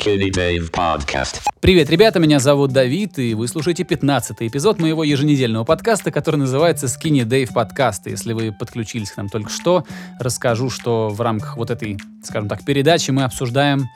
Skinny Dave Podcast. Привет, ребята, меня зовут Давид, и вы слушаете 15-й эпизод моего еженедельного подкаста, который называется Skinny Dave Podcast. Если вы подключились к нам только что, расскажу, что в рамках вот этой, скажем так, передачи мы обсуждаем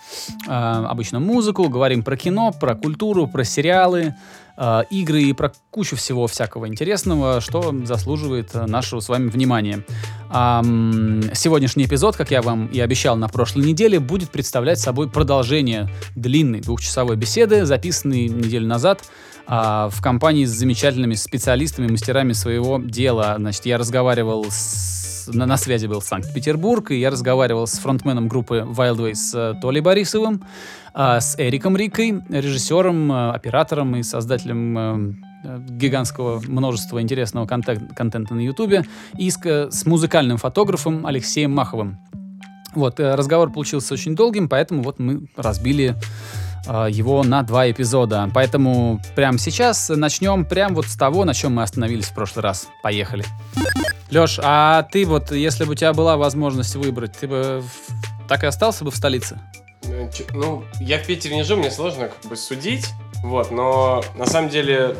э, обычно музыку, говорим про кино, про культуру, про сериалы, э, игры и про кучу всего всякого интересного, что заслуживает нашего с вами внимания. Ам, сегодняшний эпизод, как я вам и обещал на прошлой неделе, будет представлять собой продолжение длинной двухчасовой беседы, записанной неделю назад а, в компании с замечательными специалистами, мастерами своего дела. Значит, я разговаривал с на, на связи был Санкт-Петербург, и я разговаривал с фронтменом группы Wildways э, Толей Борисовым, а, с Эриком Рикой, режиссером, э, оператором и создателем э, э, гигантского множества интересного контент- контента на Ютубе, и с, с музыкальным фотографом Алексеем Маховым. Вот, разговор получился очень долгим, поэтому вот мы разбили его на два эпизода. Поэтому прямо сейчас начнем прямо вот с того, на чем мы остановились в прошлый раз. Поехали. Леш, а ты вот, если бы у тебя была возможность выбрать, ты бы так и остался бы в столице? Ну, чё- Ну, я в Питере не живу, мне сложно как бы судить, вот, но на самом деле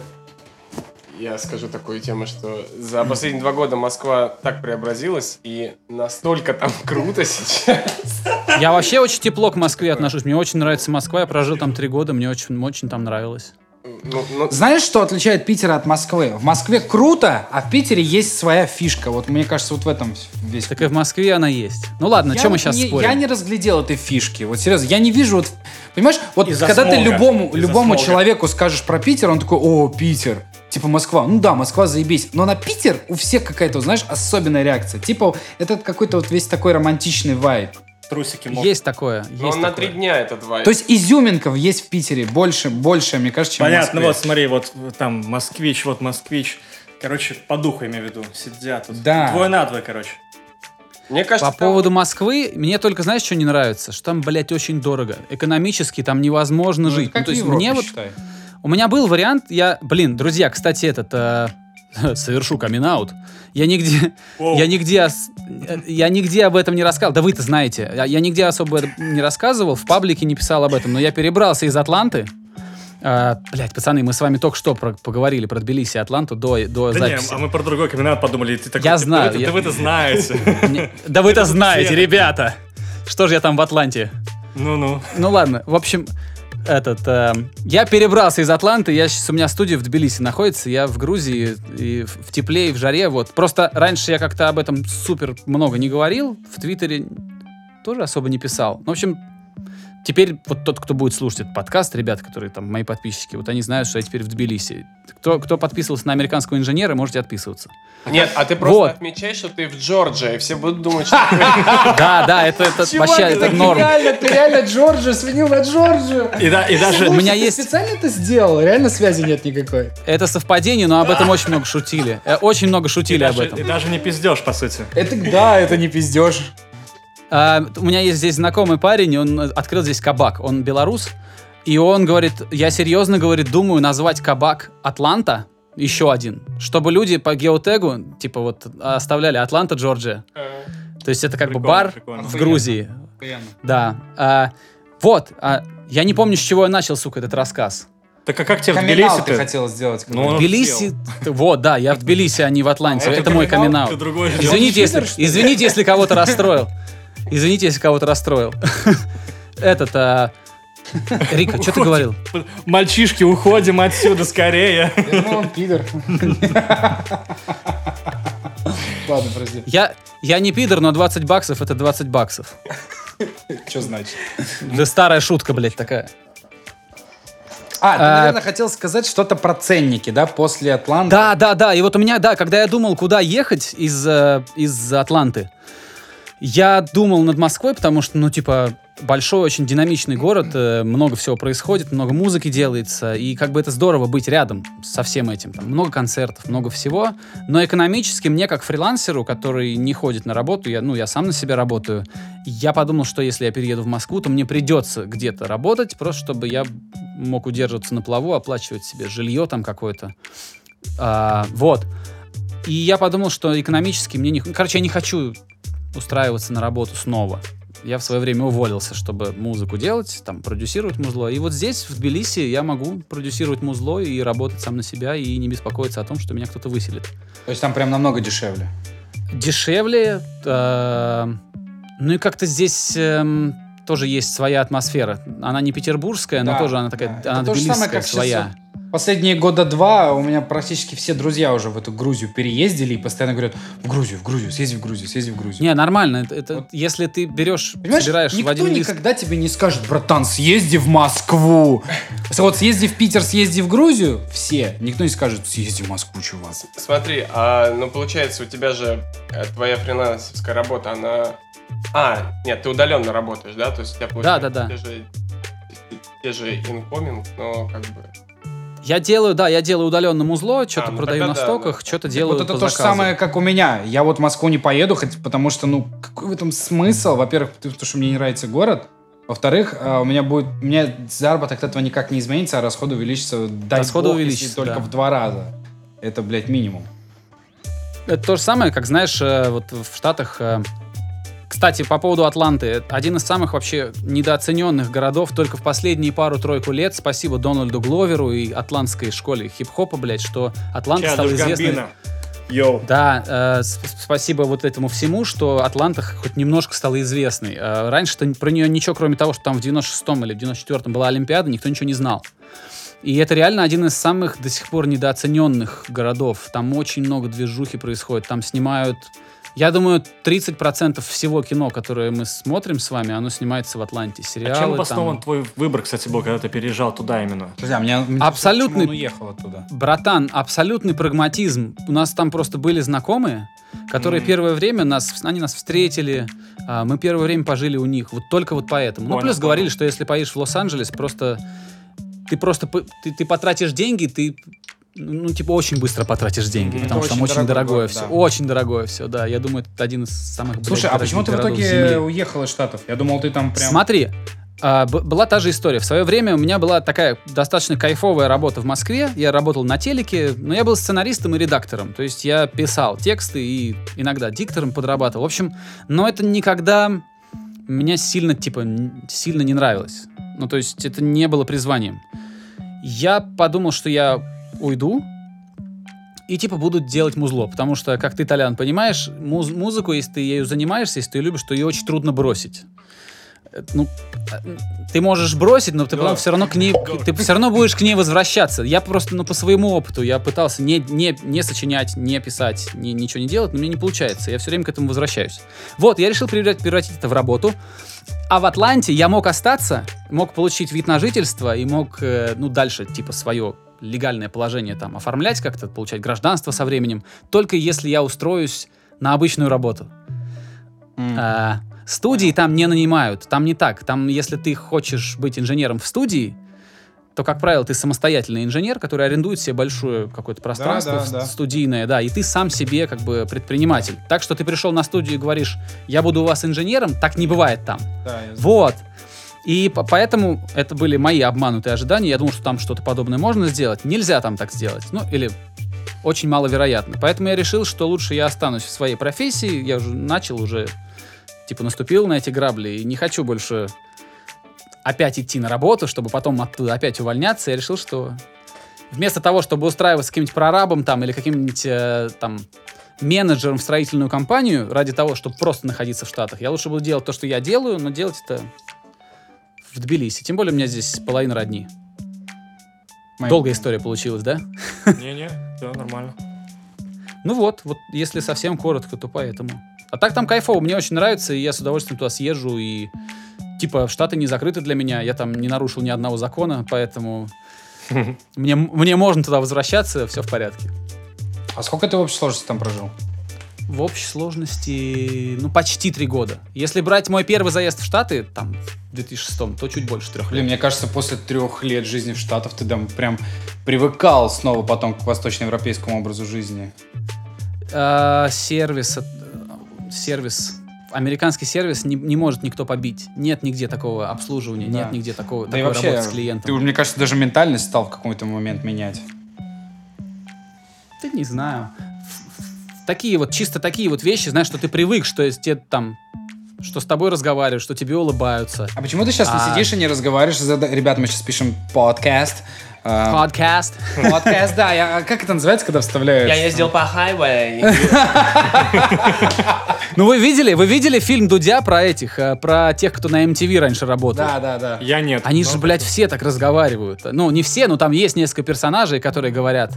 я скажу такую тему, что за последние два года Москва так преобразилась, и настолько там круто сейчас. Я вообще очень тепло к Москве отношусь. Мне очень нравится Москва. Я прожил там три года, мне очень, очень там нравилось. Ну, ну, Знаешь, что отличает Питер от Москвы? В Москве круто, а в Питере есть своя фишка. Вот мне кажется, вот в этом весь. Так и в Москве она есть. Ну ладно, Я чем мы сейчас не, спорим? Я не разглядел этой фишки. Вот серьезно, я не вижу вот. Понимаешь, вот Из-за когда ты смога. любому, любому смога. человеку скажешь про Питер, он такой, о, Питер. Типа Москва. Ну да, Москва заебись. Но на Питер у всех какая-то, знаешь, особенная реакция. Типа, это какой-то вот весь такой романтичный вайб. Трусики мог. Есть такое. но есть он на такое. три дня этот вайп. То есть изюминков есть в Питере больше, больше, мне кажется, чем в Понятно, Москве. вот смотри, вот там москвич, вот москвич. Короче, по духу имею в виду. Сидят тут. Да. Двое на двое, короче. Мне кажется, По поводу Москвы, мне только, знаешь, что не нравится? Что там, блядь, очень дорого. Экономически там невозможно Ну, это жить. как Ну, то в есть Европе, мне вот... У меня был вариант, я... Блин, друзья, кстати, этот... э, совершу камин Я нигде... Я нигде... ос- Я нигде об этом не рассказывал. Да вы-то знаете. Я, я нигде особо не рассказывал, в паблике не писал об этом, но я перебрался из Атланты. А, блядь, пацаны, мы с вами только что про- поговорили про Тбилиси и Атланту до, до Да не, записи. а мы про другой каминат подумали. Ты такой, Я типа, знаю, Да, я- вы это знаете. Не- Да вы-то знаете, ребята! Что же я там в Атланте? Ну-ну. Ну ладно, в общем, этот, э, я перебрался из Атланты, я сейчас, у меня студия в Тбилиси находится, я в Грузии, и в, тепле, и в жаре, вот. Просто раньше я как-то об этом супер много не говорил, в Твиттере тоже особо не писал. Ну, в общем, теперь вот тот, кто будет слушать этот подкаст, ребята, которые там мои подписчики, вот они знают, что я теперь в Тбилиси. Кто, кто подписывался на американского инженера, можете отписываться. Нет, а ты просто Вот. отмечаешь, что ты в Джорджии, и все будут думать, что ты... Да, да, это, это вообще, это норм. Ты реально Джорджию сменил на Джорджию. И, да, и даже... У меня есть специально это сделал? Реально связи нет никакой. Это совпадение, но об этом очень много шутили. Э, Очень много шутили об этом. и даже не пиздешь, по сути. Это да, это не пиздешь. А, у меня есть здесь знакомый парень, он э, открыл здесь кабак. Он белорус. И он говорит, я серьезно, говорит, думаю назвать кабак Атланта, еще один, чтобы люди по геотегу, типа вот, оставляли Атланта, Джорджия. То есть это как бы Прикольно, бар прикольно. в Грузии. Да. А, вот, а, я не помню, с чего я начал, сука, этот рассказ. Так а как тебе в Камин-аут ты хотел сделать. Ну, он Тбилиси, вот, да, я в Тбилиси, а не в Атланте. А Это, это мой камин Извините, если, извините, если кого-то расстроил. Извините, если кого-то расстроил. Этот, а, Рика, что ты говорил? Мальчишки, уходим отсюда скорее. Ну, он пидор. Ладно, прости. Я, я не пидор, но 20 баксов это 20 баксов. Что значит? Да старая шутка, блядь, такая. А, ты, А, наверное, хотел сказать что-то про ценники, да, после Атланты? Да, да, да. И вот у меня, да, когда я думал, куда ехать из, э, из Атланты, я думал над Москвой, потому что, ну, типа, большой, очень динамичный город, э, много всего происходит, много музыки делается, и как бы это здорово быть рядом со всем этим. Там много концертов, много всего. Но экономически мне, как фрилансеру, который не ходит на работу, я, ну, я сам на себя работаю, я подумал, что если я перееду в Москву, то мне придется где-то работать, просто чтобы я мог удерживаться на плаву, оплачивать себе жилье там какое-то. А, вот. И я подумал, что экономически мне не... Короче, я не хочу устраиваться на работу снова. Я в свое время уволился, чтобы музыку делать, там, продюсировать музло. И вот здесь, в Тбилиси, я могу продюсировать музло и работать сам на себя, и не беспокоиться о том, что меня кто-то выселит. То есть там прям намного дешевле. Дешевле, э, ну и как-то здесь эм, тоже есть своя атмосфера. Она не петербургская, но Да, тоже она такая, да. она Это то же самое, тбилисская как своя. сейчас Последние года два у меня практически все друзья уже в эту Грузию переездили и постоянно говорят, в Грузию, в Грузию, съезди в Грузию, съезди в Грузию. Не, нормально. Это, это Вот. если ты берешь, Понимаешь, собираешь в никто один лист... никогда тебе не скажет, братан, съезди в Москву. Вот съезди в Питер, съезди в Грузию, все. Никто не скажет, съезди в Москву, чувак. Смотри, а, ну получается, у тебя же э, твоя фрилансовская работа, она... А, нет, ты удаленно работаешь, да? То есть у тебя получается да, да. те же, те же incoming, но как бы... Я делаю, да, я делаю удаленно музло, что-то А, ну продаю на да, стоках, да. что-то делаю вот это по то же заказу. самое, как у меня. Я вот в Москву не поеду, хоть, потому что, ну, какой в этом смысл? Во-первых, потому что мне не нравится город. Во-вторых, а, у меня будет, у меня заработок от этого никак не изменится, а расходы увеличатся, дай Расходы бог, если увеличатся, только да. в два раза. Это, блядь, минимум. Это то же самое, как, знаешь, э, вот в Штатах... Кстати, по поводу Атланты. Один из самых вообще недооцененных городов только в последние пару-тройку лет. Спасибо Дональду Гловеру и атлантской школе хип-хопа, блядь, что Атланта стала известной... Йоу. Да, э, спасибо вот этому всему, что Атланта хоть немножко стала известной. Э, раньше-то про нее ничего, кроме того, что там в 96-м или в 94-м была Олимпиада, никто ничего не знал. И это реально один из самых до сих пор недооцененных городов. Там очень много движухи происходит. Там снимают... Я думаю, 30% всего кино, которое мы смотрим с вами, оно снимается в Атланте. А Сериалы чем там- обоснован твой выбор, кстати, был, когда ты переезжал туда именно? Друзья, мне, мне Абсолютный- почему он уехал оттуда. Братан, абсолютный прагматизм. У нас там просто были знакомые, которые первое время нас, они нас встретили, а, мы первое время пожили у них. Вот только вот поэтому. ну, Понял, плюс понял. говорили, что если поедешь в Лос-Анджелес, просто ты просто ты, ты потратишь деньги, ты ну, типа, очень быстро потратишь деньги, потому Это что там очень очень дорогое город, все. да. Очень дорогое все, да. Я думаю, это один из самых блядь, Слушай, а почему ты в итоге Земли. уехал из Штатов? Я думал, ты там прям... Смотри, а, б- была та же история. В свое время у меня была такая достаточно кайфовая работа в Москве. Я работал на телеке, но я был сценаристом и редактором. То есть я писал тексты и иногда диктором подрабатывал. В общем, но это никогда меня сильно, типа, сильно не нравилось. Ну, то есть это не было призванием. Я подумал, что я уйду, и типа буду делать музло, потому что, как ты, Толян, понимаешь, муз- музыку, если ты ею занимаешься, если ты ее любишь, то ее очень трудно бросить. Э, Ну, э, ты можешь бросить, но ты потом все равно к ней, ты все равно будешь к ней возвращаться. Я просто, ну, по своему опыту, я пытался не, не, не сочинять, не писать, ни- ничего не делать, но мне не получается. Я все время к этому возвращаюсь. Вот, я решил превратить, превратить это в работу. А в Атланте я мог остаться, мог получить вид на жительство и мог, э, ну, дальше, типа, свое легальное положение там оформлять как-то, получать гражданство со временем, только если я устроюсь на обычную работу. М. А, студии там не нанимают, там не так. Там, если ты хочешь быть инженером в студии, то, как правило, ты самостоятельный инженер, который арендует себе большое какое-то пространство да, да. студийное, да, и ты сам себе как бы предприниматель. Так что ты пришел на студию и говоришь, я буду у вас инженером, так не бывает там. Да, я знаю. И по- поэтому это были мои обманутые ожидания. Я думал, что там что-то подобное можно сделать. Нельзя там так сделать. Ну, или очень маловероятно. Поэтому я решил, что лучше я останусь в своей профессии. Я уже начал, уже типа наступил на эти грабли и не хочу больше опять идти на работу, чтобы потом оттуда опять увольняться. Я решил, что вместо того, чтобы устраиваться каким-нибудь прорабом там или каким-нибудь э, там менеджером в строительную компанию ради того, чтобы просто находиться в Штатах, я лучше буду делать то, что я делаю, но делать это в Тбилиси. Тем более у меня здесь половина родни. Мои- Долгая история получилась, да? Не-не, все нормально. Ну вот, вот если совсем коротко, то поэтому. А так там кайфово, мне очень нравится, и я с удовольствием туда съезжу, и типа Штаты не закрыты для меня, я там не нарушил ни одного закона, поэтому мне, мне можно туда возвращаться, все в порядке. А сколько ты в общей сложности там прожил? В общей сложности, ну, почти три года. Если брать мой первый заезд в Штаты, там, в 2006, то чуть больше трех Блин, лет. мне кажется, после трех лет жизни в Штатах ты там прям привыкал снова потом к восточноевропейскому образу жизни. А, сервис, э, сервис, американский сервис не, не может никто побить. Нет нигде такого обслуживания, Да. нет нигде такого, Да и такой вообще, работы с клиентом. ты, мне кажется, даже ментальность стал в какой-то момент менять. Да не знаю. Такие вот, чисто такие вот вещи, знаешь, что ты привык, что тебе там что с тобой разговаривают, что тебе улыбаются. А почему ты сейчас не А. сидишь и не разговариваешь? Ребята, мы сейчас пишем подкаст. А, Подкаст. Подкаст, да. Я- а Как это называется, когда вставляешь? Я ездил по хайвей. Ну вы видели, вы видели фильм Дудя про этих, э, про тех, кто на MTV раньше работал? Да, да, да. Я нет. Они же, блядь, все так разговаривают. Ну, не все, но там есть несколько персонажей, которые говорят,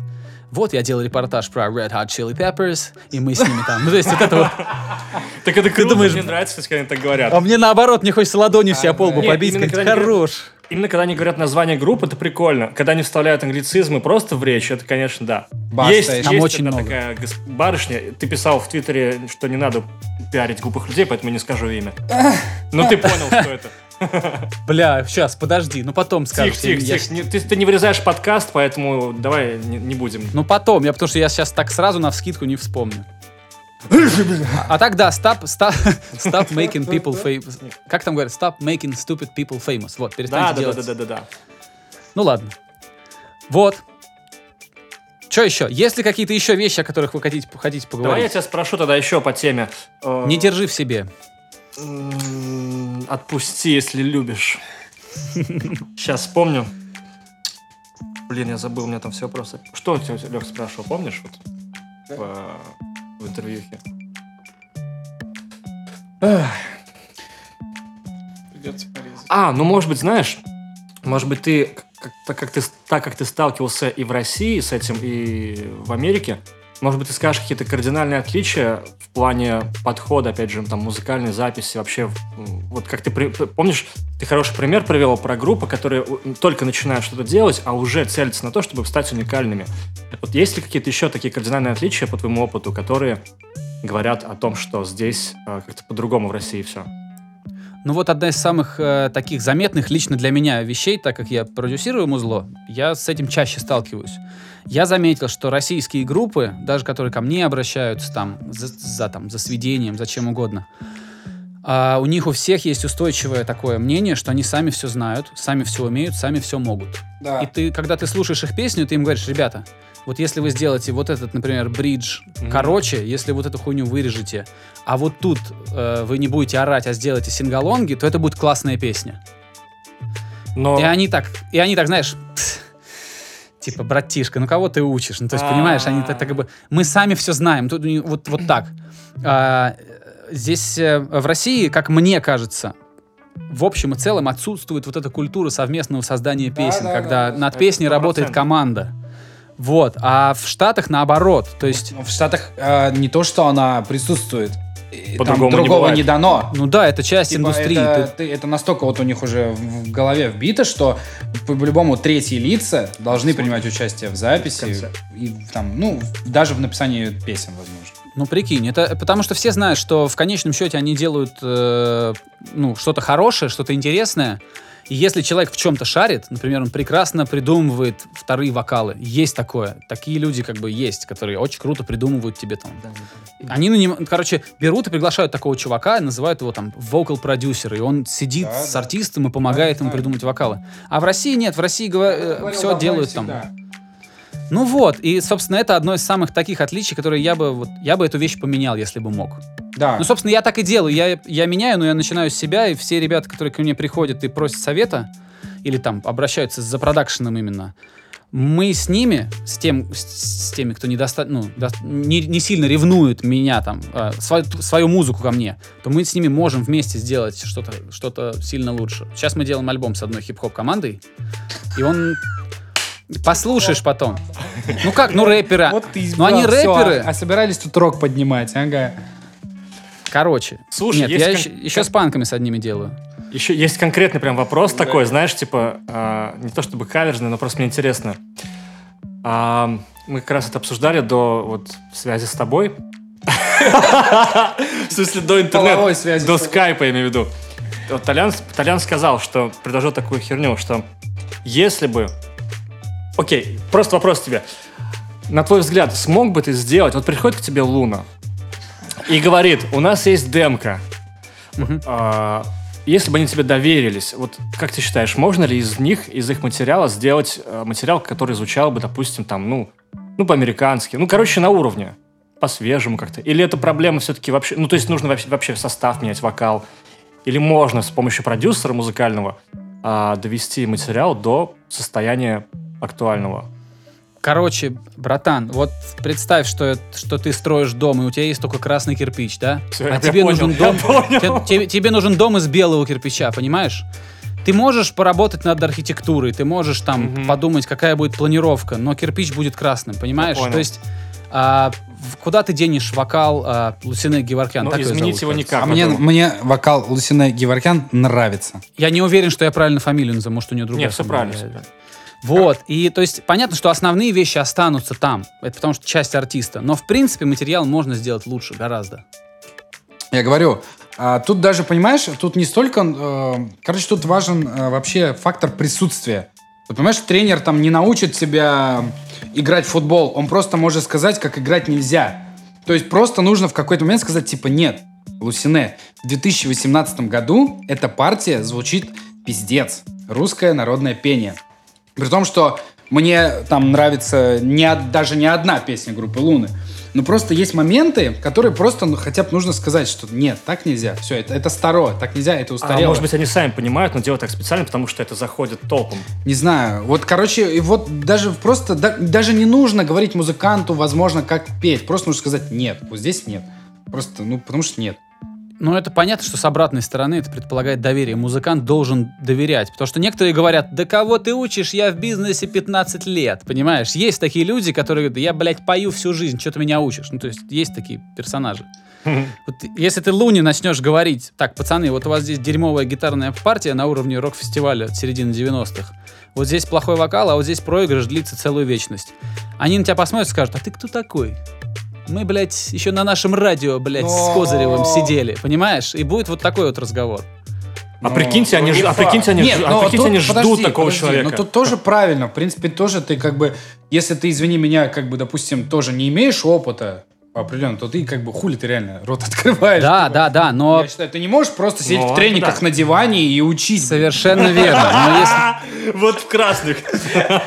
вот я делал репортаж про Red Hot Chili Peppers, и мы с ними там. Ну, то есть вот это вот. Так это круто, думаешь- мне нравится, когда они так говорят. А мне наоборот, мне хочется ладонью себя по лбу Нет, побить, они хорош. Именно когда они говорят название группы, это прикольно. Когда они вставляют англицизмы просто в речь, это, конечно, да. Баста есть еще. есть Там очень много. такая барышня. Ты писал в Твиттере, что не надо пиарить глупых людей, поэтому не скажу имя. Но ты понял, что это. Бля, сейчас, подожди, ну потом скажешь. Тихо, тихо, тихо. Не- Ты, ты не вырезаешь подкаст, поэтому давай не, не будем. Ну потом, я потому что я сейчас так сразу на вскидку не вспомню. А, так да, stop, stop, stop making people famous. Как там говорят? Stop making stupid people famous. Вот, Да, перестаньте да, да, делать. да, да, да, да. Ну ладно. Вот. Что еще? Есть ли какие-то еще вещи, о которых вы хотите, хотите Давай я поговорить? тебя спрошу тогда еще по теме. Э, Не держи в себе. Отпусти, если любишь. Сейчас вспомню. Блин, я забыл, у меня там все просто. Что у тебя, Лех, спрашивал, помнишь? Вот, в, интервьюхе. Придется порезать. А, ну может быть, знаешь, может быть, ты, так, как ты, так как ты сталкивался и в России с этим, и в Америке, может быть, ты скажешь какие-то кардинальные отличия в плане подхода, опять же, там, музыкальной записи, вообще, вот как ты, помнишь, ты хороший пример привел про группы, которые только начинают что-то делать, а уже целятся на то, чтобы стать уникальными. Вот есть ли какие-то еще такие кардинальные отличия по твоему опыту, которые говорят о том, что здесь э, как-то по-другому в России все? Ну вот одна из самых э, таких заметных лично для меня вещей, так как я продюсирую музло, я с этим чаще сталкиваюсь. Я заметил, что российские группы, даже которые ко мне обращаются там за, за, там, за сведением, за чем угодно, а, у них у всех есть устойчивое такое мнение, что они сами все знают, сами все умеют, сами все могут. Да. И ты, когда ты слушаешь их песню, ты им говоришь, ребята, вот если вы сделаете вот этот, например, бридж Мгм. короче, если вот эту хуйню вырежете, а вот тут э, вы не будете орать, а сделаете сингалонги, то это будет классная песня. Но... И они так, и они так, знаешь, «Пс, типа, братишка, ну кого ты учишь? Ну, то есть, понимаешь, они так, как бы, мы сами все знаем, тут вот, вот так. А, здесь э, в России, как мне кажется, в общем и целом отсутствует вот эта культура совместного создания песен, да, когда да, да, над песней 100%. работает команда. Вот, а в Штатах наоборот, то есть, Ну, В Штатах э, не то, что она присутствует, там По-другому не другого бывает. не дано. ну да, это часть Типа, индустрии. Это, ты- ты- это настолько вот у них уже в голове вбито, что по- по-любому третьи лица должны принимать участие в записи. В. И там, ну, даже в написании песен, возможно. Ну, прикинь, это потому что все знают, что в конечном счете они делают э, ну, что-то хорошее, что-то интересное. И если человек в чем-то шарит, например, он прекрасно придумывает вторые вокалы, есть такое. Такие люди как бы есть, которые очень круто придумывают тебе там. Они, наним- короче, берут и приглашают такого чувака, называют его там vocal продюсер, и он сидит Да, с да. артистом и помогает Да, ему да. придумать вокалы. А в России нет, в России все Давно и делают там. Ну вот, и, собственно, это одно из самых таких отличий, которые я бы, вот, я бы эту вещь поменял, если бы мог. Да. Ну, собственно, я так и делаю. Я, я меняю, но я начинаю с себя, и все ребята, которые ко мне приходят и просят совета, или там обращаются за продакшеном именно, мы с ними, с, тем, с, с теми, кто недоста- ну, до- не, не сильно ревнует меня, там, э, свою, свою музыку ко мне, то мы с ними можем вместе сделать что-то что сильно лучше. Сейчас мы делаем альбом с одной хип-хоп командой, и он... Послушаешь потом. Ну как, ну рэперы. Вот ты ну они избрал, рэперы. а, а собирались тут рок поднимать, ага. Короче. Слушай, Нет, есть я кон- еще, еще с панками с одними делаю. Еще есть конкретный прям вопрос такой, знаешь, типа, а, не то чтобы каверзный, но просто мне интересно. А, мы как раз это обсуждали до вот связи с тобой. В смысле, до интернета, до скайпа, я имею в виду. Вот Толян, Толян сказал, что предложил такую херню, что если бы... Окей, просто вопрос тебе. На твой взгляд, смог бы ты сделать... Вот приходит к тебе Луна и говорит, у нас есть демка. А, если бы они тебе доверились, вот как ты считаешь, можно ли из них, из их материала сделать э, материал, который звучал бы, допустим, там, ну, ну, по-американски, ну, короче, на уровне? по-свежему как-то? Или это проблема все-таки вообще... Ну, то есть нужно вообще, вообще состав менять, вокал? Или можно с помощью продюсера музыкального а, довести материал до состояния актуального? Короче, братан, вот представь, что, что ты строишь дом, и у тебя есть только красный кирпич, да? Всё, а я тебе понял, нужен я дом. понял. те- Тебе, тебе нужен дом из белого кирпича, понимаешь? Ты можешь поработать над архитектурой, ты можешь там Мгм. подумать, какая будет планировка, но кирпич будет красным, понимаешь? понял. То есть а, куда ты денешь вокал а, Лусины Геворкян? Ну, так изменить зовут, его кажется. никак. А мне, мне вокал Лусины Геворкян нравится. Я не уверен, что я правильно фамилию назову, может, у нее другая Нет, все фамилия. правильно. всё правильно. Вот, и то есть понятно, что основные вещи останутся там, это потому что часть артиста, но в принципе материал можно сделать лучше гораздо. Я говорю, а, тут даже, понимаешь, тут не столько... э, короче, тут важен э, вообще фактор присутствия. Ты понимаешь, тренер там не научит тебя играть в футбол, он просто может сказать, как играть нельзя. То есть просто нужно в какой-то момент сказать, типа, нет, Лусине, в 2018 году эта партия звучит пиздец. Русское народное пение. При том, что мне там нравится не, даже не одна песня группы Луны. Но просто есть моменты, которые просто ну, хотя бы нужно сказать, что нет, так нельзя. Все, это, это старо, так нельзя, это А, устарело. может быть, они сами понимают, но делают так специально, потому что это заходит толпом. Не знаю. Вот, короче, и вот даже просто, да- даже не нужно говорить музыканту, возможно, как петь. Просто нужно сказать нет, вот здесь нет. Просто, ну, потому что нет. Ну, это понятно, что с обратной стороны это предполагает доверие. Музыкант должен доверять. Потому что некоторые говорят, да кого ты учишь, я в бизнесе 15 лет. Понимаешь? Есть такие люди, которые говорят, я, блядь, пою всю жизнь, что ты меня учишь? Ну, то есть есть такие персонажи. Вот если ты Луни начнешь говорить, так, пацаны, вот у вас здесь дерьмовая гитарная партия на уровне рок-фестиваля середины 90-х. Вот здесь плохой вокал, а вот здесь проигрыш длится целую вечность. Они на тебя посмотрят и скажут, а ты кто такой? Мы, блядь, еще на нашем радио, блядь, с Но- Козыревым сидели, понимаешь? И будет вот такой вот разговор. А Но- прикиньте, они, ну, а прикиньте, они, Нет, а прикиньте, тут- они ждут подожди, такого подожди, человека. Но тут тоже правильно. В принципе, тоже ты как бы, если ты, извини меня, как бы, допустим, тоже не имеешь опыта определенно, то ты как бы хули ты реально рот открываешь. Да, Типа, да, да, но Я считаю, ты не можешь просто сидеть Ну, в трениках да. на диване и учить. совершенно верно. Но Вот в красных.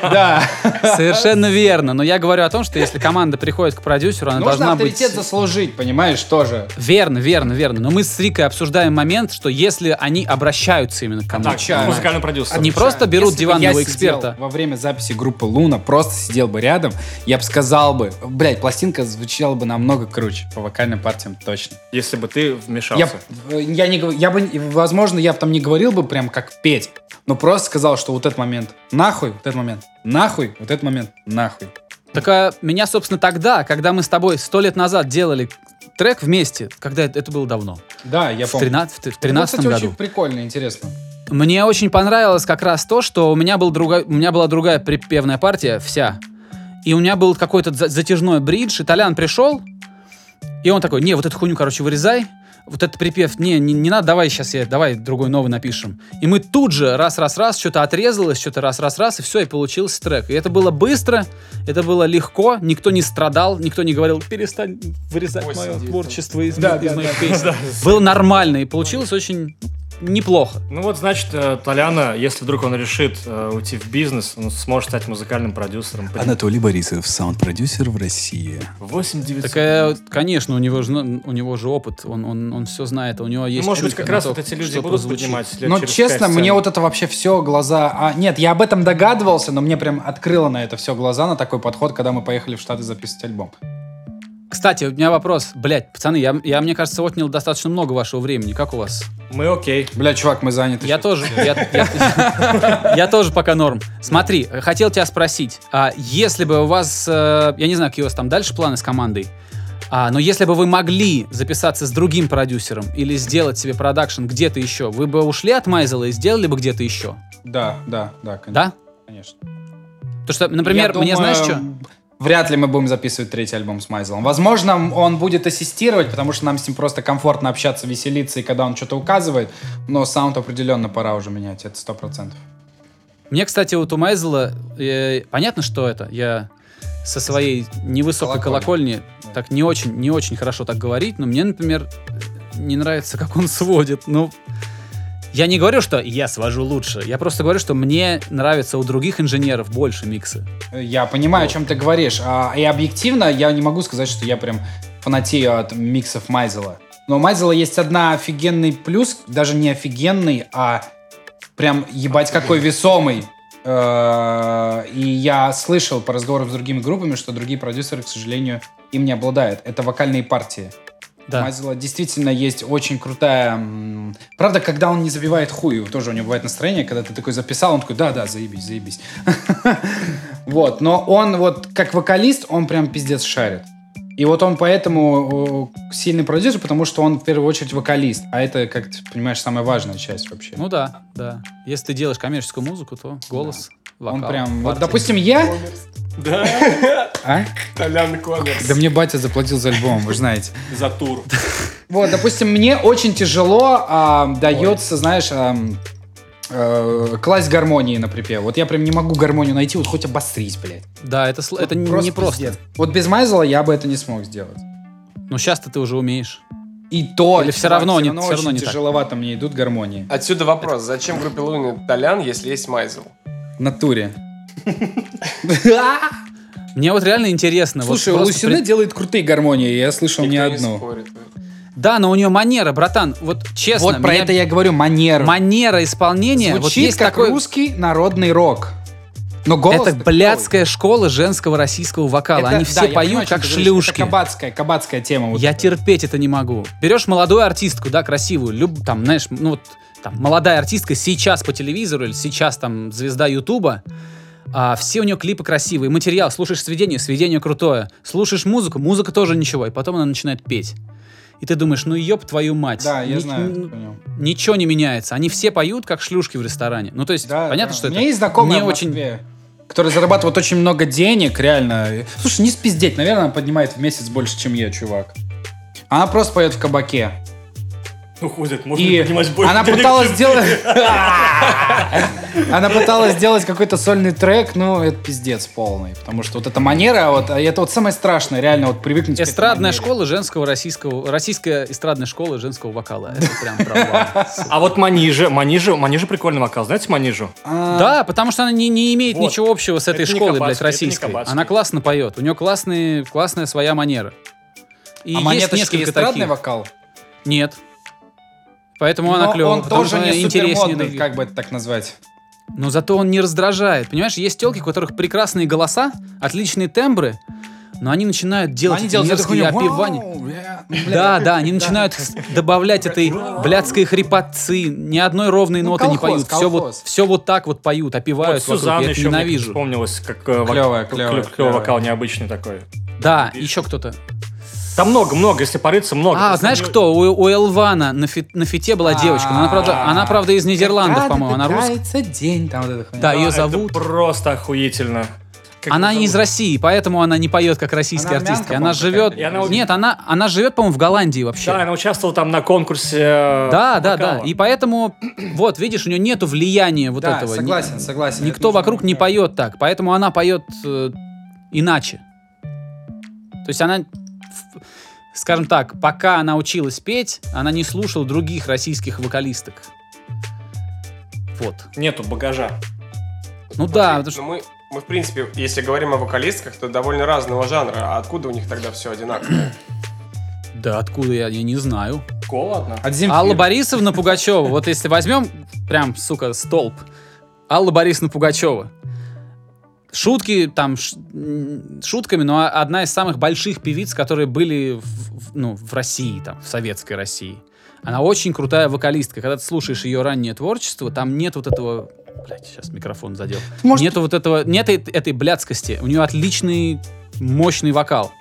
Да. Совершенно верно. Но я говорю о том, что если команда приходит к продюсеру, она должна быть... авторитет заслужить, понимаешь, тоже. Верно, верно, верно. Но мы с Рикой обсуждаем момент, что если они обращаются именно к кому-то, музыкальный продюсер. Не просто берут диванного эксперта. во время записи группы Луна, просто сидел бы рядом, я бы сказал бы, блядь, пластинка звучала бы намного круче, по вокальным партиям точно. Если бы ты Я, вмешался. э, я не я бы, возможно, я бы там не говорил бы прям как петь, но просто сказал, что вот этот момент нахуй, вот этот момент нахуй, вот этот момент нахуй. Так а, меня, собственно, тогда, когда мы с тобой сто лет назад делали трек вместе, когда это, это было давно, Да, я в помню. 13, в Это, 13 кстати, году. очень прикольно, интересно. Мне очень понравилось как раз то, что у меня, был другой, у меня была другая припевная партия, вся. И у меня был какой-то за- затяжной бридж, и Толян пришел, и он такой, не, вот эту хуйню, короче, вырезай, вот этот припев, не, не, не надо, давай сейчас я, давай другой новый напишем. И мы тут же раз-раз-раз, что-то отрезалось, что-то раз-раз-раз, и все, и получился трек. И это было быстро, это было легко, никто не страдал, никто не говорил, перестань вырезать Ой, мое творчество из, Да, из да, моих да, песен. Было нормально, и получилось очень неплохо. Ну вот, значит, э, Толяна, если вдруг он решит э, уйти в бизнес, он сможет стать музыкальным продюсером. Анатолий Борисов, саунд-продюсер в России. 8 900. Так, э, конечно, у него же, ну, у него же опыт, он, он, он все знает, у него есть Ну, может быть, как раз то, вот эти люди будут прозвучит. поднимать лет Но через честно, пять мне вот это вообще все глаза... А, нет, я об этом догадывался, но мне прям открыло на это все глаза, на такой подход, когда мы поехали в Штаты записывать альбом. Кстати, у меня вопрос. Блять, пацаны, я, я, мне кажется, отнял достаточно много вашего времени. Как у вас? Мы окей. Бля, чувак, мы заняты. Я тоже. Я тоже пока норм. Смотри, хотел тебя спросить. а если бы у вас... э, я не знаю, какие у вас там дальше планы с командой. А, но если бы вы могли записаться с другим продюсером или сделать себе продакшн где-то еще, вы бы ушли от Майзела и сделали бы где-то еще? Да, да, да, конечно. Да? Конечно. Потому что, например, Я мне думаю, знаешь что? Вряд ли мы будем записывать третий альбом с Майзелом. Возможно, он будет ассистировать, потому что нам с ним просто комфортно общаться, веселиться, и когда он что-то указывает. Но саунд определенно пора уже менять, это сто процентов. Мне, кстати, вот у Майзела, э, понятно, что это. Я со своей невысокой Колокольни. колокольни так не очень, не очень хорошо так говорить, но мне, например, не нравится, как он сводит. Ну, Я не говорю, что я свожу лучше. Я просто говорю, что мне нравится у других инженеров больше миксы. Я понимаю, о чем ты говоришь. А, и объективно я не могу сказать, что я прям фанатею от миксов Майзела. Но у Майзела есть одна офигенный плюс, даже не офигенный, а прям ебать какой весомый. Э, И я слышал по разговорам с другими группами, что другие продюсеры, к сожалению, им не обладают. Это вокальные партии. Да. Майзела действительно есть очень крутая... Правда, когда он не забивает хую, тоже у него бывает настроение, когда ты такой записал, он такой, да-да, заебись, заебись. Вот, но он вот как вокалист, он прям пиздец шарит. И вот он поэтому сильный продюсер, потому что он в первую очередь вокалист. А это, как ты понимаешь, самая важная часть вообще. Ну да, да. Если ты делаешь коммерческую музыку, то голос, вокал, он прям... Вот, допустим, я... Да, А? Толян Коммерс. Да мне батя заплатил за альбом, вы же знаете. за тур. Вот, допустим, мне очень тяжело а, дается, знаешь, э, класть гармонии на припев. Вот я прям не могу гармонию найти, вот хоть обострить, блядь. Да, это, сл- это не Просто не просто. пиздец. Вот без Майзела я бы это не смог сделать. Но сейчас-то ты уже умеешь. И то... Или чувак, равно всё не- равно всё равно очень не так? тяжеловато мне идут гармонии. Отсюда вопрос, зачем группе Луны Толян, если есть Майзел? В натуре. Мне вот реально интересно. вот Слушай, при- делает крутые гармонии, я слышал не не одну. Да, но у нее манера, братан. Вот честно. Вот про меня- это я говорю, манера. Манера исполнения. вот Звучит есть как такой... русский народный рок. Но голос Это блядская школа женского российского вокала. Они все поют как шлюшки. Это кабацкая, кабацкая тема. вот Я эта. терпеть это не могу. Берешь молодую артистку, да, красивую, люб, там, знаешь, ну вот, там, молодая артистка сейчас по телевизору или сейчас там звезда Ютуба, а все у нее клипы красивые, материал, слушаешь сведение, сведение крутое, слушаешь музыку, музыка тоже ничего, и потом она начинает петь. И ты думаешь, ну ёб твою мать. Да, я Ни- знаю. понял. Ничего не меняется. Они все поют, как шлюшки в ресторане. Ну, то есть, Да, понятно, да. что У это меня есть знакомая не в очень... Москве, который зарабатывает очень много денег, реально. Слушай, не спиздеть, наверное, она поднимает в месяц больше, чем я, чувак. Она просто поет в кабаке. Ну, ходит, можно И поднимать больше она пыталась сделать... Она пыталась сделать какой-то сольный трек, ну, это пиздец полный. Потому что вот эта манера, вот, а это вот самое страшное, реально, вот привыкнуть Эстрадная школа женского российского... Российская эстрадная школа женского вокала. Это прям провал. А вот Манижа, Манижа, Манижа прикольный вокал. Знаете Манижу? А, Да, потому что она не, не имеет Вот. ничего общего с этой Это школой, блядь, российской. Она классно поет. У нее классные, классная своя манера. И А есть монеточки несколько эстрадный таких. вокал? Нет. Поэтому она Но клевая. он тоже она не интереснее супермодный, как бы это так назвать. Но зато он не раздражает. Понимаешь, есть телки, у которых прекрасные голоса, отличные тембры, но они начинают делать Они делают мерзкие бля, бля. Да, да, они начинают добавлять этой блядской хрипотцы, ни одной ровной Ну, ноты не поют. Все вот, все вот так вот поют, Вот. Сузанна Я это еще ненавижу. вспомнилась, как э, клёвая. вокал необычный такой. Да, еще кто-то. Там много-много, если порыться, много. А, знаешь не- кто? У, у Элвана на, фи- на фите была девочка. но Она, правда, она, правда, из Нидерландов, по-моему. Она русская. день, там вот хуйня. Да, А, ее это зовут. просто охуительно. Как Она не из? России, поэтому она не поет как российская Она артистка. Она живет. она- Нет, она, она живет, по-моему, в Голландии вообще. Да, она участвовала там на конкурсе. э, Да, да, да. вокала. И поэтому, вот, видишь, у нее нету влияния вот Да, этого. Ни- согласен, согласен. Никто Это вокруг не поет так, поэтому она поет э, иначе. То есть она, скажем так, пока она училась петь, она не слушала других российских вокалисток. Вот. Нету багажа. Ну да, Смотри, потому что- ну мы, мы, в принципе, если говорим о вокалистках, то довольно разного жанра. А откуда у них тогда все одинаковое? да, откуда я, я не знаю. Земфиры. Алла Борисовна Пугачева, вот если возьмем прям, сука, столб, Алла Борисовна Пугачева. Шутки там ш- шутками, но одна из самых больших певиц, которые были в, в- ну, в России, там, в советской России. Она очень крутая вокалистка. Когда ты слушаешь ее раннее творчество, там нет вот этого... Блять, сейчас микрофон задел. Может- Нету вот этого... Нет этой, этой блядскости. У нее отличный, мощный вокал.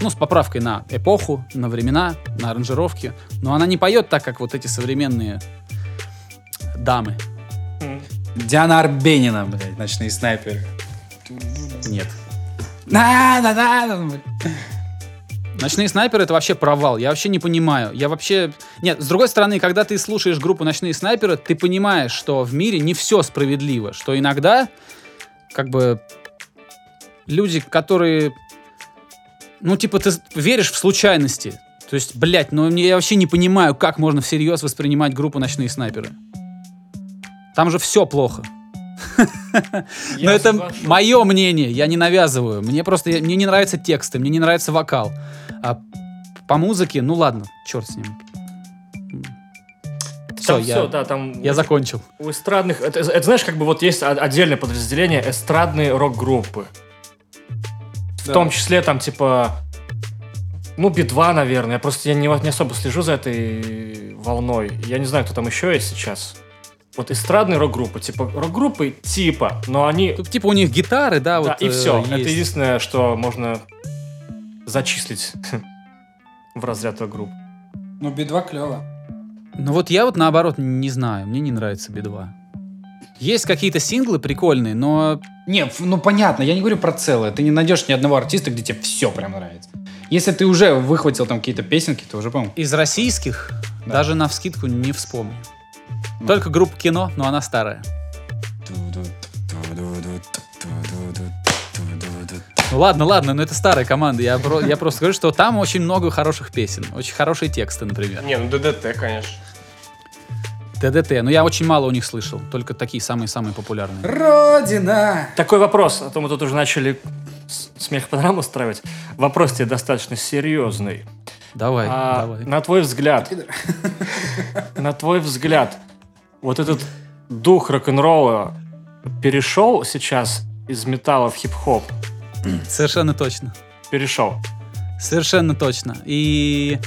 Ну, с поправкой на эпоху, на времена, на аранжировки. Но она не поет так, как вот эти современные дамы. Диана Арбенина, блядь, ночные снайперы. Нет. Да, да. Ночные снайперы это вообще провал. Я вообще не понимаю. Я вообще. Нет, с другой стороны, когда ты слушаешь группу Ночные снайперы, ты понимаешь, что в мире не все справедливо. Что иногда, как бы, люди, которые. Ну, типа, ты веришь в случайности. То есть, блядь, ну я вообще не понимаю, как можно всерьез воспринимать группу Ночные снайперы. Там же все плохо. Но это мое мнение, я не навязываю. Мне просто мне не нравятся тексты, мне не нравится вокал. А по музыке, ну ладно, черт с ним. Все, я, все, да, там я у- закончил. у эстрадных... Это, это знаешь, как бы вот есть отдельное подразделение эстрадные рок-группы. В Да. том числе там типа... Ну, Би-2, наверное. Я просто я не, не особо слежу за этой волной. Я не знаю, кто там еще есть сейчас. Вот эстрадные рок-группы. Типа рок-группы типа, но они... Тут, типа у них гитары, да, Да, вот. и э, все. Это есть. единственное, что можно зачислить в разряд рок-групп. Ну, Би-2 клево. Ну вот я вот наоборот не знаю, мне не нравится Би-2. Есть какие-то синглы прикольные, но Не, ну понятно, я не говорю про целое. Ты не найдешь ни одного артиста, где тебе все прям нравится. Если ты уже выхватил там какие-то песенки, то уже, по-моему... из российских Да. даже на вскидку не вспомню. Ну. Только группа кино, но она старая. Ну ладно, ладно, но это старая команда. Я, про- я просто говорю, что там очень много хороших песен, очень хорошие тексты, например. Не, ну ДДТ, конечно. ДДТ, но я очень мало у них слышал, только такие самые-самые популярные. Родина! Такой вопрос, а то мы тут уже начали с- смех по нам устраивать. Вопрос тебе достаточно серьезный. Давай, А, давай. На твой взгляд, на твой взгляд, вот этот дух рок-н-ролла перешел сейчас из металла в хип-хоп? Совершенно точно. Перешел. Совершенно точно. И